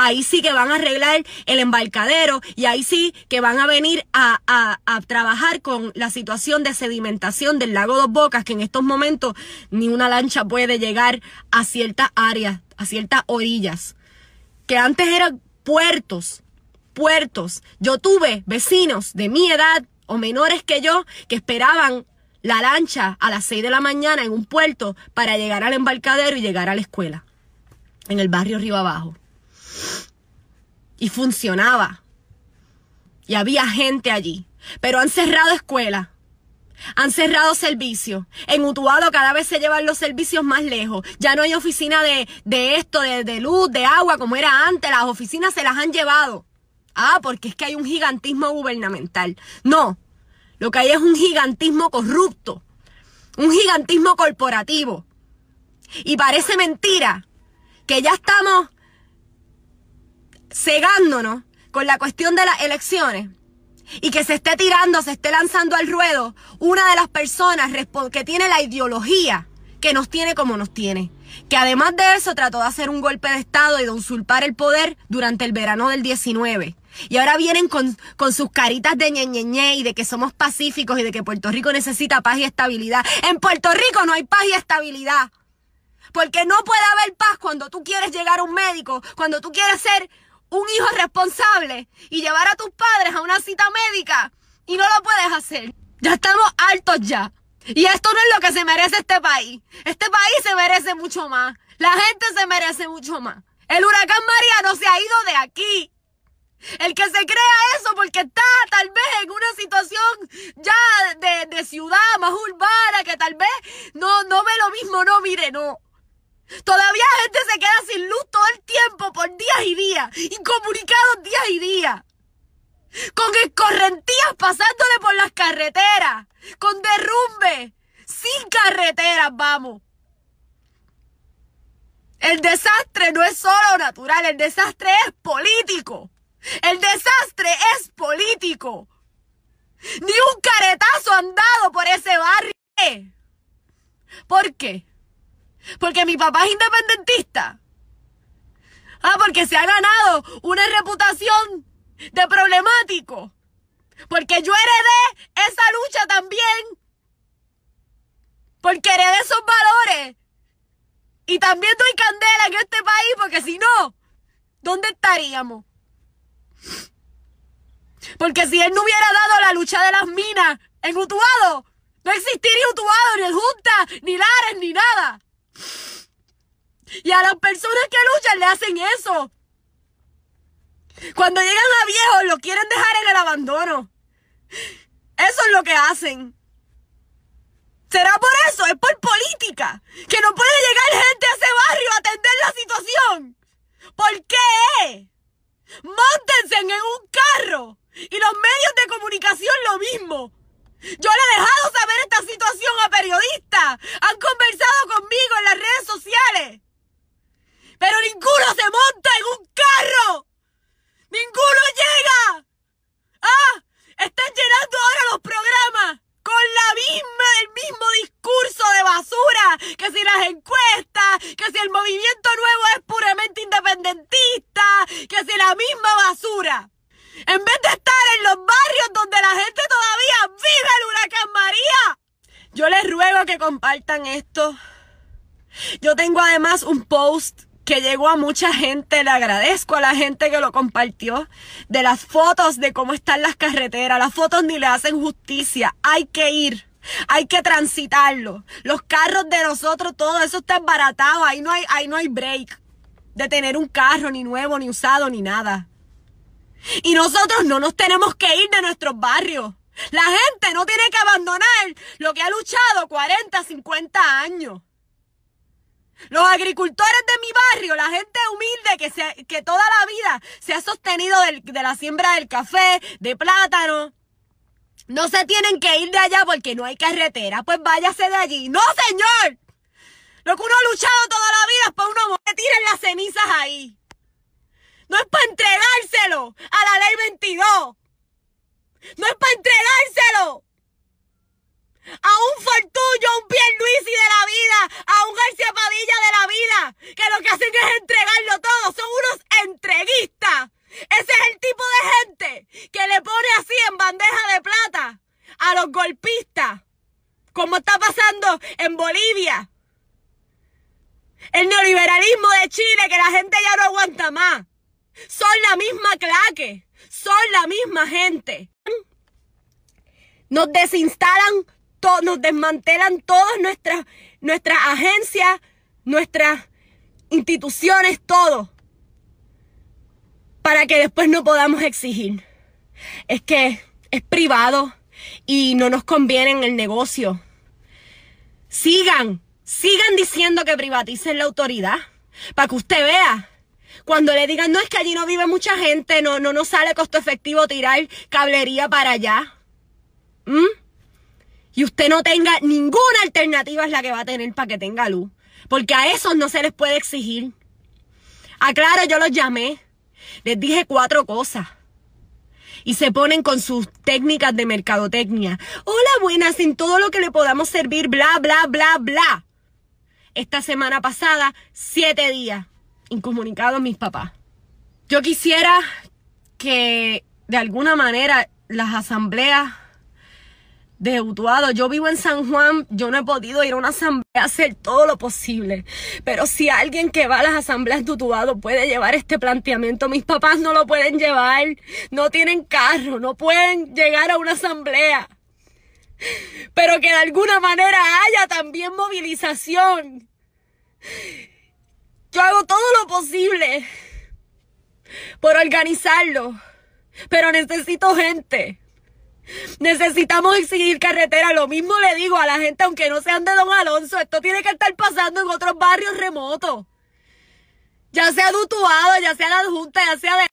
Ahí sí que van a arreglar el embarcadero y ahí sí que van a venir a, a, a trabajar con la situación de sedimentación del lago Dos Bocas, que en estos momentos ni una lancha puede llegar a ciertas áreas, a ciertas orillas, que antes eran puertos, puertos. Yo tuve vecinos de mi edad o menores que yo que esperaban la lancha a las 6 de la mañana en un puerto para llegar al embarcadero y llegar a la escuela, en el barrio Río Abajo. Y funcionaba. Y había gente allí. Pero han cerrado escuelas. Han cerrado servicios. En Utuado cada vez se llevan los servicios más lejos. Ya no hay oficina de, de esto, de, de luz, de agua, como era antes. Las oficinas se las han llevado. Ah, porque es que hay un gigantismo gubernamental. No, lo que hay es un gigantismo corrupto, un gigantismo corporativo. Y parece mentira que ya estamos cegándonos con la cuestión de las elecciones y que se esté tirando, se esté lanzando al ruedo una de las personas que tiene la ideología que nos tiene como nos tiene. Que además de eso trató de hacer un golpe de Estado y de usurpar el poder durante el verano del 19. Y ahora vienen con, con sus caritas de ñeñeñe y de que somos pacíficos y de que Puerto Rico necesita paz y estabilidad. En Puerto Rico no hay paz y estabilidad. Porque no puede haber paz cuando tú quieres llegar a un médico, cuando tú quieres ser un hijo responsable y llevar a tus padres a una cita médica y no lo puedes hacer. Ya estamos altos ya. Y esto no es lo que se merece este país. Este país se merece mucho más. La gente se merece mucho más. El huracán María no se ha ido de aquí. El que se crea eso porque está tal vez en una situación ya de, de ciudad más urbana que tal vez no, no ve lo mismo, no, mire, no. Todavía gente se queda sin luz todo el tiempo, por días y días, incomunicados días y días. Con escorrentías pasándole por las carreteras, con derrumbe, sin carreteras, vamos. El desastre no es solo natural, el desastre es político. El desastre es político. Ni un caretazo han dado por ese barrio. ¿Por qué? Porque mi papá es independentista. Ah, porque se ha ganado una reputación de problemático. Porque yo heredé esa lucha también. Porque heredé esos valores. Y también doy candela en este país porque si no, ¿dónde estaríamos? Porque si él no hubiera dado la lucha de las minas en Utuado, no existiría Utuado, ni el Junta, ni Lares, ni nada. Y a las personas que luchan le hacen eso. Cuando llegan a viejos lo quieren dejar en el abandono. Eso es lo que hacen. ¿Será por eso? Es por política. Que no puede llegar gente a ese barrio a atender la situación. ¿Por qué? Móntense en un carro. Y los medios de comunicación lo mismo. Yo le he dejado saber esta situación a periodistas. Han conversado conmigo en las redes sociales. Pero ninguno se monta en un carro. Ninguno llega. Ah, están llenando ahora los programas con la misma, el mismo discurso de basura, que si las encuestas, que si el movimiento nuevo es puramente independentista, que si la misma basura. En vez de estar en los barrios donde la gente todavía vive el huracán María. Yo les ruego que compartan esto. Yo tengo además un post que llegó a mucha gente, le agradezco a la gente que lo compartió, de las fotos de cómo están las carreteras, las fotos ni le hacen justicia, hay que ir. Hay que transitarlo. Los carros de nosotros, todo eso está embaratado. Ahí no hay, ahí no hay break de tener un carro ni nuevo, ni usado, ni nada. Y nosotros no nos tenemos que ir de nuestros barrios. La gente no tiene que abandonar lo que ha luchado 40, 50 años. Los agricultores de mi barrio, la gente humilde que, se, que toda la vida se ha sostenido del- de la siembra del café, de plátano, no se tienen que ir de allá porque no hay carretera. Pues váyase de allí. ¡No, señor! Lo que uno ha luchado toda la vida es para uno morir. Tiren las cenizas ahí. No es para entregárselo a la ley 22. No es para entregárselo a un Fortullo, a un Pierluisi de la vida, a un García Padilla de la vida, que lo que hacen es entregarlo todo. Son unos entreguistas. Ese es el tipo de gente que le pone así en bandeja de plata a los golpistas, como está pasando en Bolivia. El neoliberalismo de Chile, que la gente ya no aguanta más. Son la misma claque, son la misma gente. Nos desinstalan, to- nos desmantelan todas nuestras, agencias, nuestras instituciones, todo para que después no podamos exigir. Es que es privado y no nos conviene en el negocio. Sigan, sigan diciendo que privaticen la autoridad, para que usted vea. Cuando le digan, no es que allí no vive mucha gente, no, no nos sale costo efectivo tirar cablería para allá. ¿Mm? Y usted no tenga ninguna alternativa es la que va a tener para que tenga luz. Porque a esos no se les puede exigir. Aclaro, yo los llamé. Les dije cuatro cosas. Y se ponen con sus técnicas de mercadotecnia. Hola, buenas, en todo lo que le podamos servir, bla, bla, bla, bla. Esta semana pasada, siete días, incomunicados mis papás. Yo quisiera que de alguna manera las asambleas de Utuado, yo vivo en San Juan, yo no he podido ir a una asamblea a hacer todo lo posible. Pero si alguien que va a las asambleas de Utuado puede llevar este planteamiento, mis papás no lo pueden llevar, no tienen carro, no pueden llegar a una asamblea. Pero que de alguna manera haya también movilización. Yo hago todo lo posible por organizarlo, pero necesito gente. Necesitamos exigir carretera. Lo mismo le digo a la gente, aunque no sean de Don Alonso, esto tiene que estar pasando en otros barrios remotos. Ya sea de Utuado, ya sea de Adjunta, ya sea de...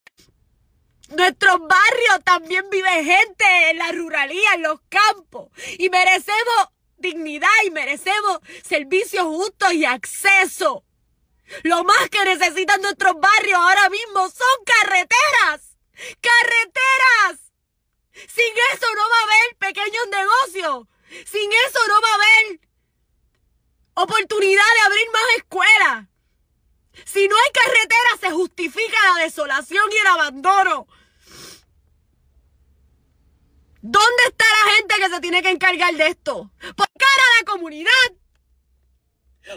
Nuestros barrios también vive gente en la ruralía, en los campos. Y merecemos dignidad y merecemos servicios justos y acceso. Lo más que necesitan nuestros barrios ahora mismo son carreteras. ¡Carreteras! Sin eso no va a haber pequeños negocios. Sin eso no va a haber oportunidad de abrir más escuelas. Si no hay carretera, se justifica la desolación y el abandono. ¿Dónde está la gente que se tiene que encargar de esto? ¿Por cara a la comunidad?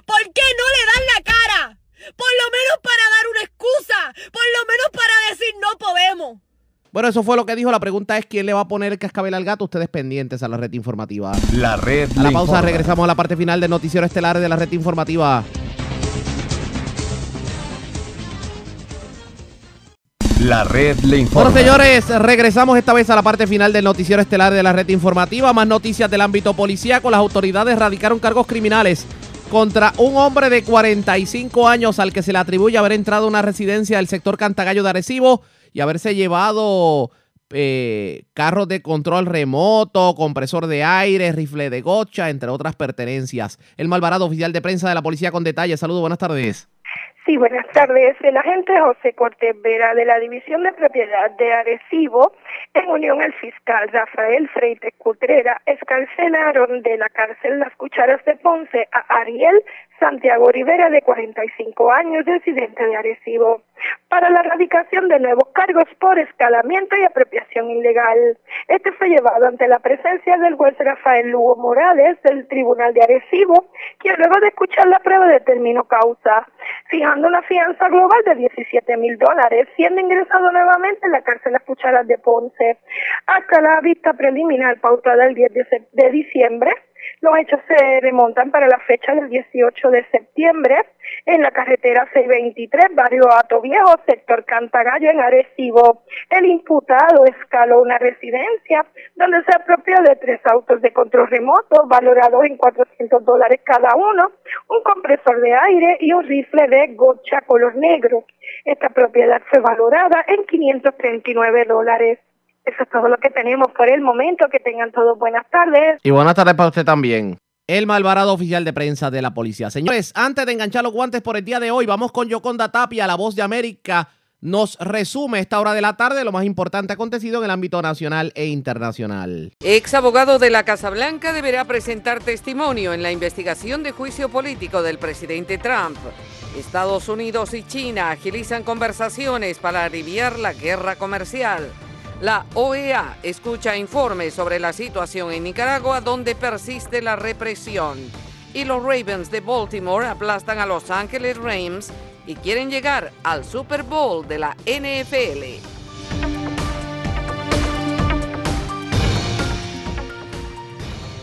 ¿Por qué no le dan la cara? Por lo menos para dar una excusa. Por lo menos para decir no podemos. Bueno, eso fue lo que dijo. La pregunta es quién le va a poner el cascabel al gato. Ustedes pendientes a la red informativa. La red A la pausa informa. regresamos a la parte final del noticiero estelar de la red informativa. La red le informa. Bueno, señores, regresamos esta vez a la parte final del noticiero estelar de la red informativa. Más noticias del ámbito policíaco. Las autoridades radicaron cargos criminales contra un hombre de 45 años al que se le atribuye haber entrado a una residencia del sector Cantagallo de Arecibo y haberse llevado eh, carros de control remoto, compresor de aire, rifle de gocha, entre otras pertenencias. El Malvarado, oficial de prensa de la policía con detalles. Saludos, buenas tardes. Sí, buenas tardes. El agente José Cortés Vera de la División de Propiedad de Arecibo, en unión al fiscal Rafael Freites Cutrera, escarcelaron de la cárcel Las Cucharas de Ponce a Ariel Santiago Rivera, de 45 años, residente de Arecibo, para la erradicación de nuevos cargos por escalamiento y apropiación ilegal. Este fue llevado ante la presencia del juez Rafael Lugo Morales del Tribunal de Arecibo, quien luego de escuchar la prueba determinó causa, fijando una fianza global de 17 mil dólares, siendo ingresado nuevamente en la cárcel Las Cucharas de Ponce. Hasta la vista preliminar pautada el 10 de, diciembre, Los hechos se remontan para la fecha del 18 de septiembre en la carretera 623, barrio Ato Viejo, sector Cantagallo, en Arecibo. El imputado escaló una residencia donde se apropió de tres autos de control remoto valorados en 400 dólares cada uno, un compresor de aire y un rifle de gocha color negro. Esta propiedad fue valorada en 539 dólares. Eso es todo lo que tenemos por el momento. Que tengan todos buenas tardes. Y buenas tardes para usted también. El Malvarado oficial de prensa de la policía. Señores, antes de enganchar los guantes por el día de hoy, vamos con Yoconda Tapia, la voz de América. Nos resume esta hora de la tarde lo más importante acontecido en el ámbito nacional e internacional. Ex abogado de la Casa Blanca deberá presentar testimonio en la investigación de juicio político del presidente Trump. Estados Unidos y China agilizan conversaciones para aliviar la guerra comercial. La OEA escucha informes sobre la situación en Nicaragua donde persiste la represión. Y los Ravens de Baltimore aplastan a Los Angeles Rams y quieren llegar al Super Bowl de la NFL.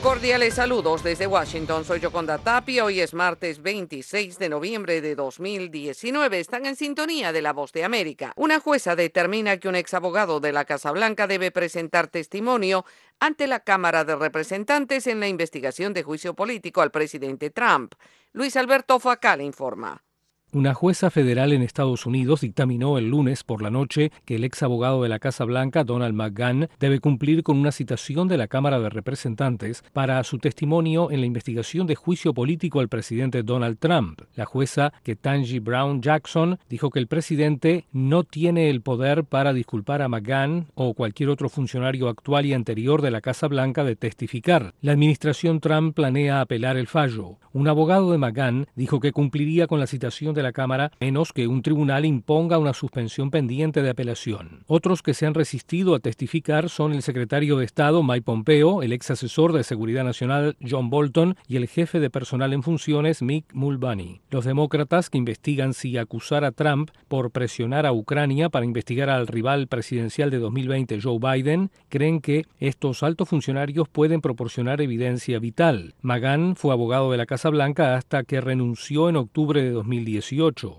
Cordiales saludos desde Washington. Soy Yoconda Tapia. Hoy es martes 26 de noviembre de 2019. Están en sintonía de La Voz de América. Una jueza determina que un ex abogado de la Casa Blanca debe presentar testimonio ante la Cámara de Representantes en la investigación de juicio político al presidente Trump. Luis Alberto Facal informa. Una jueza federal en Estados Unidos dictaminó el lunes por la noche que el ex abogado de la Casa Blanca, Donald McGahn, debe cumplir con una citación de la Cámara de Representantes para su testimonio en la investigación de juicio político al presidente Donald Trump. La jueza, Ketanji Brown Jackson, dijo que el presidente no tiene el poder para disculpar a McGahn o cualquier otro funcionario actual y anterior de la Casa Blanca de testificar. La administración Trump planea apelar el fallo. Un abogado de McGahn dijo que cumpliría con la citación de la Cámara menos que un tribunal imponga una suspensión pendiente de apelación. Otros que se han resistido a testificar son el secretario de Estado Mike Pompeo, el ex asesor de Seguridad Nacional John Bolton y el jefe de personal en funciones Mick Mulvaney. Los demócratas que investigan si acusar a Trump por presionar a Ucrania para investigar al rival presidencial de 2020 Joe Biden creen que estos altos funcionarios pueden proporcionar evidencia vital. Magan fue abogado de la Casa Blanca hasta que renunció en octubre de 2018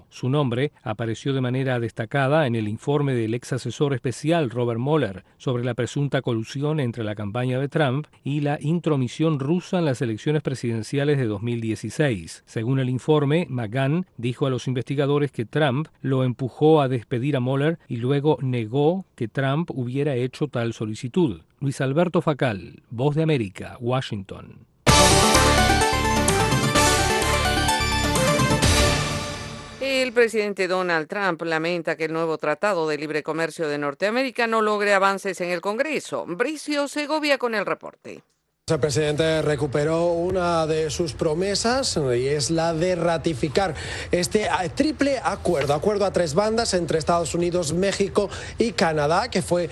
su nombre apareció de manera destacada en el informe del ex asesor especial Robert Mueller sobre la presunta colusión entre la campaña de Trump y la intromisión rusa en las elecciones presidenciales de 2016. Según el informe, McGahn dijo a los investigadores que Trump lo empujó a despedir a Mueller y luego negó que Trump hubiera hecho tal solicitud. Luis Alberto Facal, Voz de América, Washington. El presidente Donald Trump lamenta que el nuevo Tratado de Libre Comercio de Norteamérica no logre avances en el Congreso. Bricio Segovia con el reporte. El presidente recuperó una de sus promesas y es la de ratificar este triple acuerdo, acuerdo a tres bandas entre Estados Unidos, México y Canadá, que fue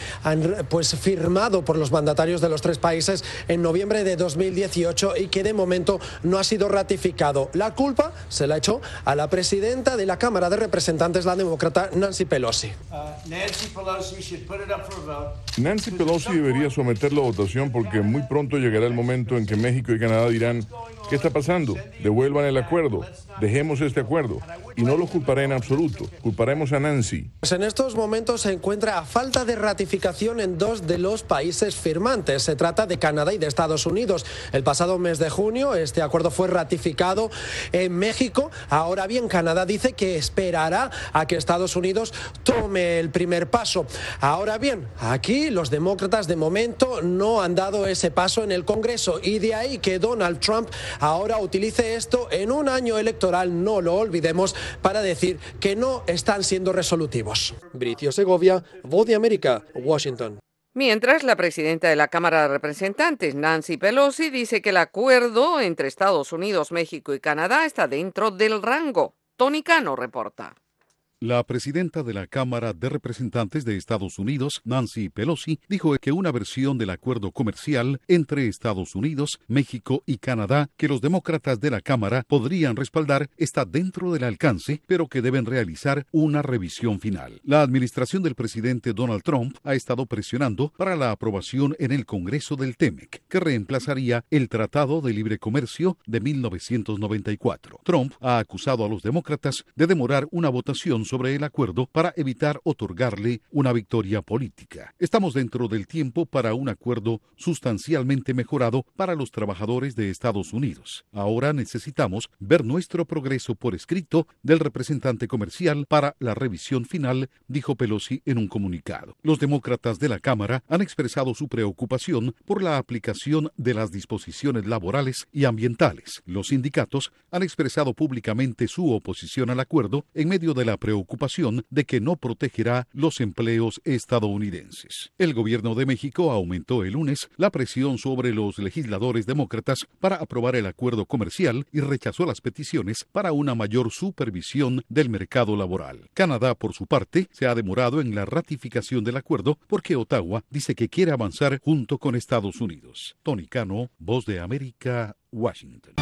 pues firmado por los mandatarios de los tres países en noviembre de 2018 y que de momento no ha sido ratificado. La culpa se la echó a la presidenta de la Cámara de Representantes, la demócrata Nancy Pelosi. Nancy Pelosi debería someterlo a votación porque muy pronto llegará el momento en que México y Canadá dirán, ¿qué está pasando? Devuelvan el acuerdo, dejemos este acuerdo. Y no lo culparé en absoluto, culparemos a Nancy. Pues en estos momentos se encuentra a falta de ratificación en dos de los países firmantes. Se trata de Canadá y de Estados Unidos. El pasado mes de junio este acuerdo fue ratificado en México. Ahora bien, Canadá dice que esperará a que Estados Unidos tome el primer paso. Ahora bien, aquí los demócratas de momento no han dado ese paso en el Congreso y de ahí que Donald Trump ahora utilice esto en un año electoral, no lo olvidemos, para decir que no están siendo resolutivos. Bricio Segovia, Voz de América, Washington. Mientras, la presidenta de la Cámara de Representantes, Nancy Pelosi, dice que el acuerdo entre Estados Unidos, México y Canadá está dentro del rango. Tony Cano reporta. La presidenta de la Cámara de Representantes de Estados Unidos, Nancy Pelosi, dijo que una versión del acuerdo comercial entre Estados Unidos, México y Canadá que los demócratas de la Cámara podrían respaldar está dentro del alcance, pero que deben realizar una revisión final. La administración del presidente Donald Trump ha estado presionando para la aprobación en el Congreso del TEMEC, que reemplazaría el Tratado de Libre Comercio de 1994. Trump ha acusado a los demócratas de demorar una votación sobre el acuerdo para evitar otorgarle una victoria política. Estamos dentro del tiempo para un acuerdo sustancialmente mejorado para los trabajadores de Estados Unidos. Ahora necesitamos ver nuestro progreso por escrito del representante comercial para la revisión final, dijo Pelosi en un comunicado. Los demócratas de la Cámara han expresado su preocupación por la aplicación de las disposiciones laborales y ambientales. Los sindicatos han expresado públicamente su oposición al acuerdo en medio de la preocupación de que no protegerá los empleos estadounidenses. El gobierno de México aumentó el lunes la presión sobre los legisladores demócratas para aprobar el acuerdo comercial y rechazó las peticiones para una mayor supervisión del mercado laboral. Canadá, por su parte, se ha demorado en la ratificación del acuerdo porque Ottawa dice que quiere avanzar junto con Estados Unidos. Tony Cano, Voz de América, Washington.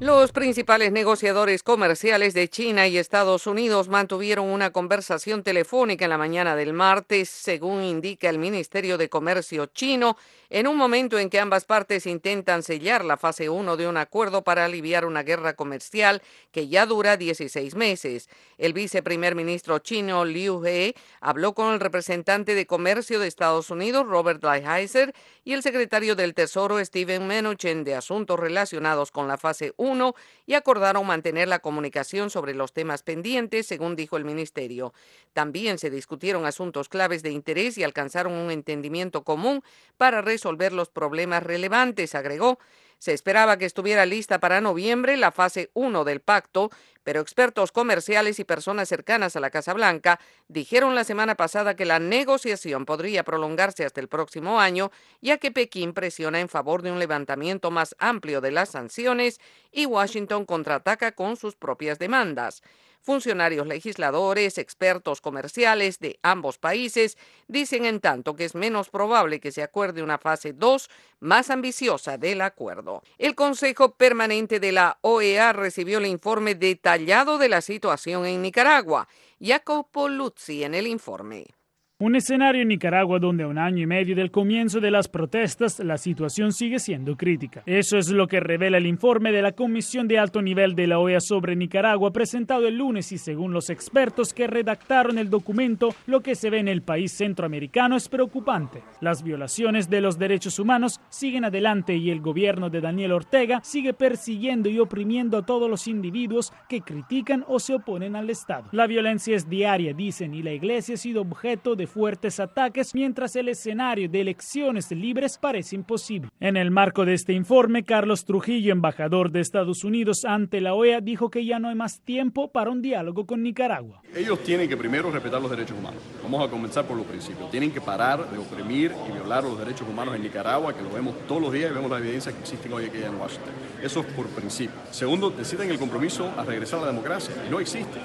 Los principales negociadores comerciales de China y Estados Unidos mantuvieron una conversación telefónica en la mañana del martes, según indica el Ministerio de Comercio chino, en un momento en que ambas partes intentan sellar la fase 1 de un acuerdo para aliviar una guerra comercial que ya dura 16 meses. El viceprimer ministro chino Liu He habló con el representante de comercio de Estados Unidos, Robert Lighthizer, y el secretario del Tesoro, Steven Mnuchin, de asuntos relacionados con la fase 1 y acordaron mantener la comunicación sobre los temas pendientes, según dijo el ministerio. También se discutieron asuntos claves de interés y alcanzaron un entendimiento común para resolver los problemas relevantes, agregó. Se esperaba que estuviera lista para noviembre la fase 1 del pacto, pero expertos comerciales y personas cercanas a la Casa Blanca dijeron la semana pasada que la negociación podría prolongarse hasta el próximo año, ya que Pekín presiona en favor de un levantamiento más amplio de las sanciones y Washington contraataca con sus propias demandas. Funcionarios legisladores, expertos comerciales de ambos países dicen en tanto que es menos probable que se acuerde una fase 2 más ambiciosa del acuerdo. El Consejo Permanente de la OEA recibió el informe detallado de la situación en Nicaragua. Jacopo Luzzi en el informe. Un escenario en Nicaragua donde a un año y medio del comienzo de las protestas la situación sigue siendo crítica. Eso es lo que revela el informe de la Comisión de Alto Nivel de la OEA sobre Nicaragua presentado el lunes y según los expertos que redactaron el documento, lo que se ve en el país centroamericano es preocupante. Las violaciones de los derechos humanos siguen adelante y el gobierno de Daniel Ortega sigue persiguiendo y oprimiendo a todos los individuos que critican o se oponen al Estado. La violencia es diaria, dicen, y la iglesia ha sido objeto de fuertes ataques mientras el escenario de elecciones libres parece imposible. En el marco de este informe, Carlos Trujillo, embajador de Estados Unidos ante la OEA, dijo que ya no hay más tiempo para un diálogo con Nicaragua. Ellos tienen que primero respetar los derechos humanos. Vamos a comenzar por los principios. Tienen que parar de oprimir y violar los derechos humanos en Nicaragua, que lo vemos todos los días y vemos la evidencia que existen hoy aquí en Washington. Eso es por principio. Segundo, necesitan el compromiso a regresar a la democracia. No existe.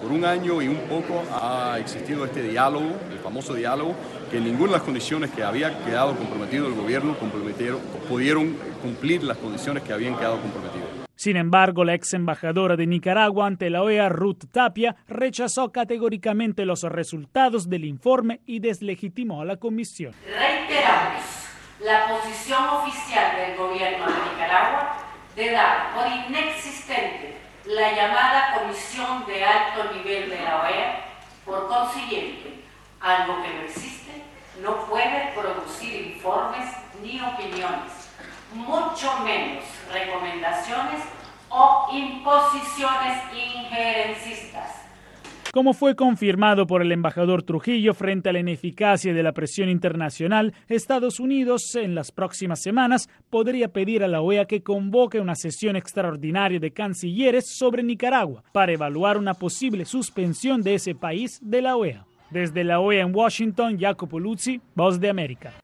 Por un año y un poco ha existido este diálogo, el famoso diálogo, que en ninguna de las condiciones que había quedado comprometido el gobierno pudieron cumplir las condiciones que habían quedado comprometidas. Sin embargo, la ex embajadora de Nicaragua ante la OEA, Ruth Tapia, rechazó categóricamente los resultados del informe y deslegitimó a la comisión. Reiteramos la posición oficial del gobierno de Nicaragua de dar por inexistente la llamada Comisión de Alto Nivel de la OEA, por consiguiente, algo que no existe, no puede producir informes ni opiniones, mucho menos recomendaciones o imposiciones injerencistas como fue confirmado por el embajador Trujillo frente a la ineficacia de la presión internacional, Estados Unidos en las próximas semanas podría pedir a la OEA que convoque una sesión extraordinaria de cancilleres sobre Nicaragua para evaluar una posible suspensión de ese país de la OEA. Desde la OEA en Washington, Jacopo Luzzi, Voz de América.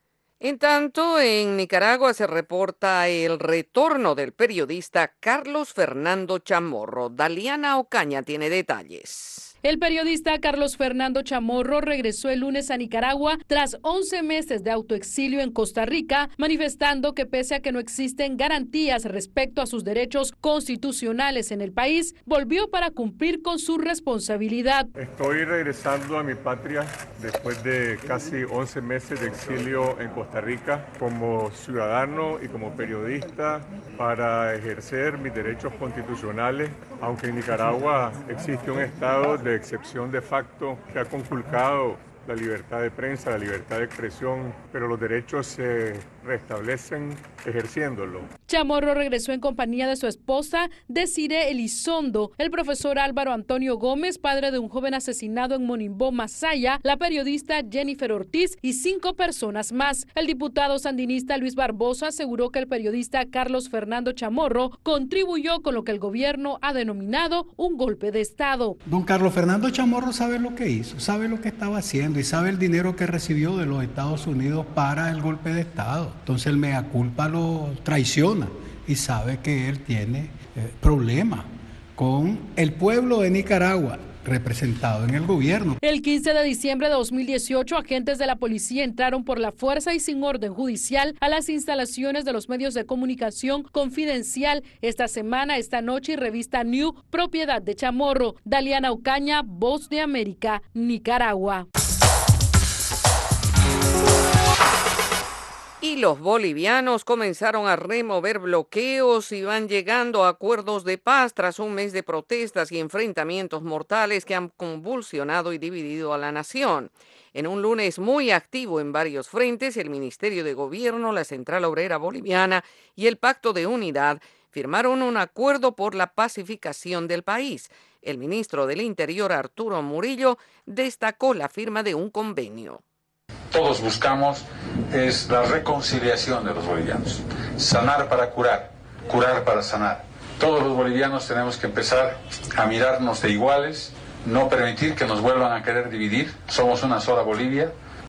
En tanto, en Nicaragua se reporta el retorno del periodista Carlos Fernando Chamorro. Daliana Ocaña tiene detalles. El periodista Carlos Fernando Chamorro regresó el lunes a Nicaragua tras 11 meses de autoexilio en Costa Rica, manifestando que pese a que no existen garantías respecto a sus derechos constitucionales en el país, volvió para cumplir con su responsabilidad. Estoy regresando a mi patria después de casi 11 meses de exilio en Costa Rica como ciudadano y como periodista para ejercer mis derechos constitucionales, aunque en Nicaragua existe un estado de excepción de facto que ha conculcado la libertad de prensa, la libertad de expresión, pero los derechos se restablecen ejerciéndolo. Chamorro regresó en compañía de su esposa, Desire Elizondo, el profesor Álvaro Antonio Gómez, padre de un joven asesinado en Monimbó, Masaya, la periodista Jennifer Ortiz y cinco personas más. El diputado sandinista Luis Barbosa aseguró que el periodista Carlos Fernando Chamorro contribuyó con lo que el gobierno ha denominado un golpe de Estado. Don Carlos Fernando Chamorro sabe lo que hizo, sabe lo que estaba haciendo y sabe el dinero que recibió de los Estados Unidos para el golpe de Estado. Entonces el mea culpa lo traiciona y sabe que él tiene eh, problemas con el pueblo de Nicaragua representado en el gobierno. El 15 de diciembre de 2018, agentes de la policía entraron por la fuerza y sin orden judicial a las instalaciones de los medios de comunicación confidencial esta semana, esta noche y revista New, propiedad de Chamorro. Daliana Ocaña, Voz de América, Nicaragua. Y los bolivianos comenzaron a remover bloqueos y van llegando a acuerdos de paz tras un mes de protestas y enfrentamientos mortales que han convulsionado y dividido a la nación. En un lunes muy activo en varios frentes, el Ministerio de Gobierno, la Central Obrera Boliviana y el Pacto de Unidad firmaron un acuerdo por la pacificación del país. El ministro del Interior, Arturo Murillo, destacó la firma de un convenio todos buscamos es la reconciliación de los bolivianos. Sanar para curar, curar para sanar. Todos los bolivianos tenemos que empezar a mirarnos de iguales, no permitir que nos vuelvan a querer dividir. Somos una sola Bolivia.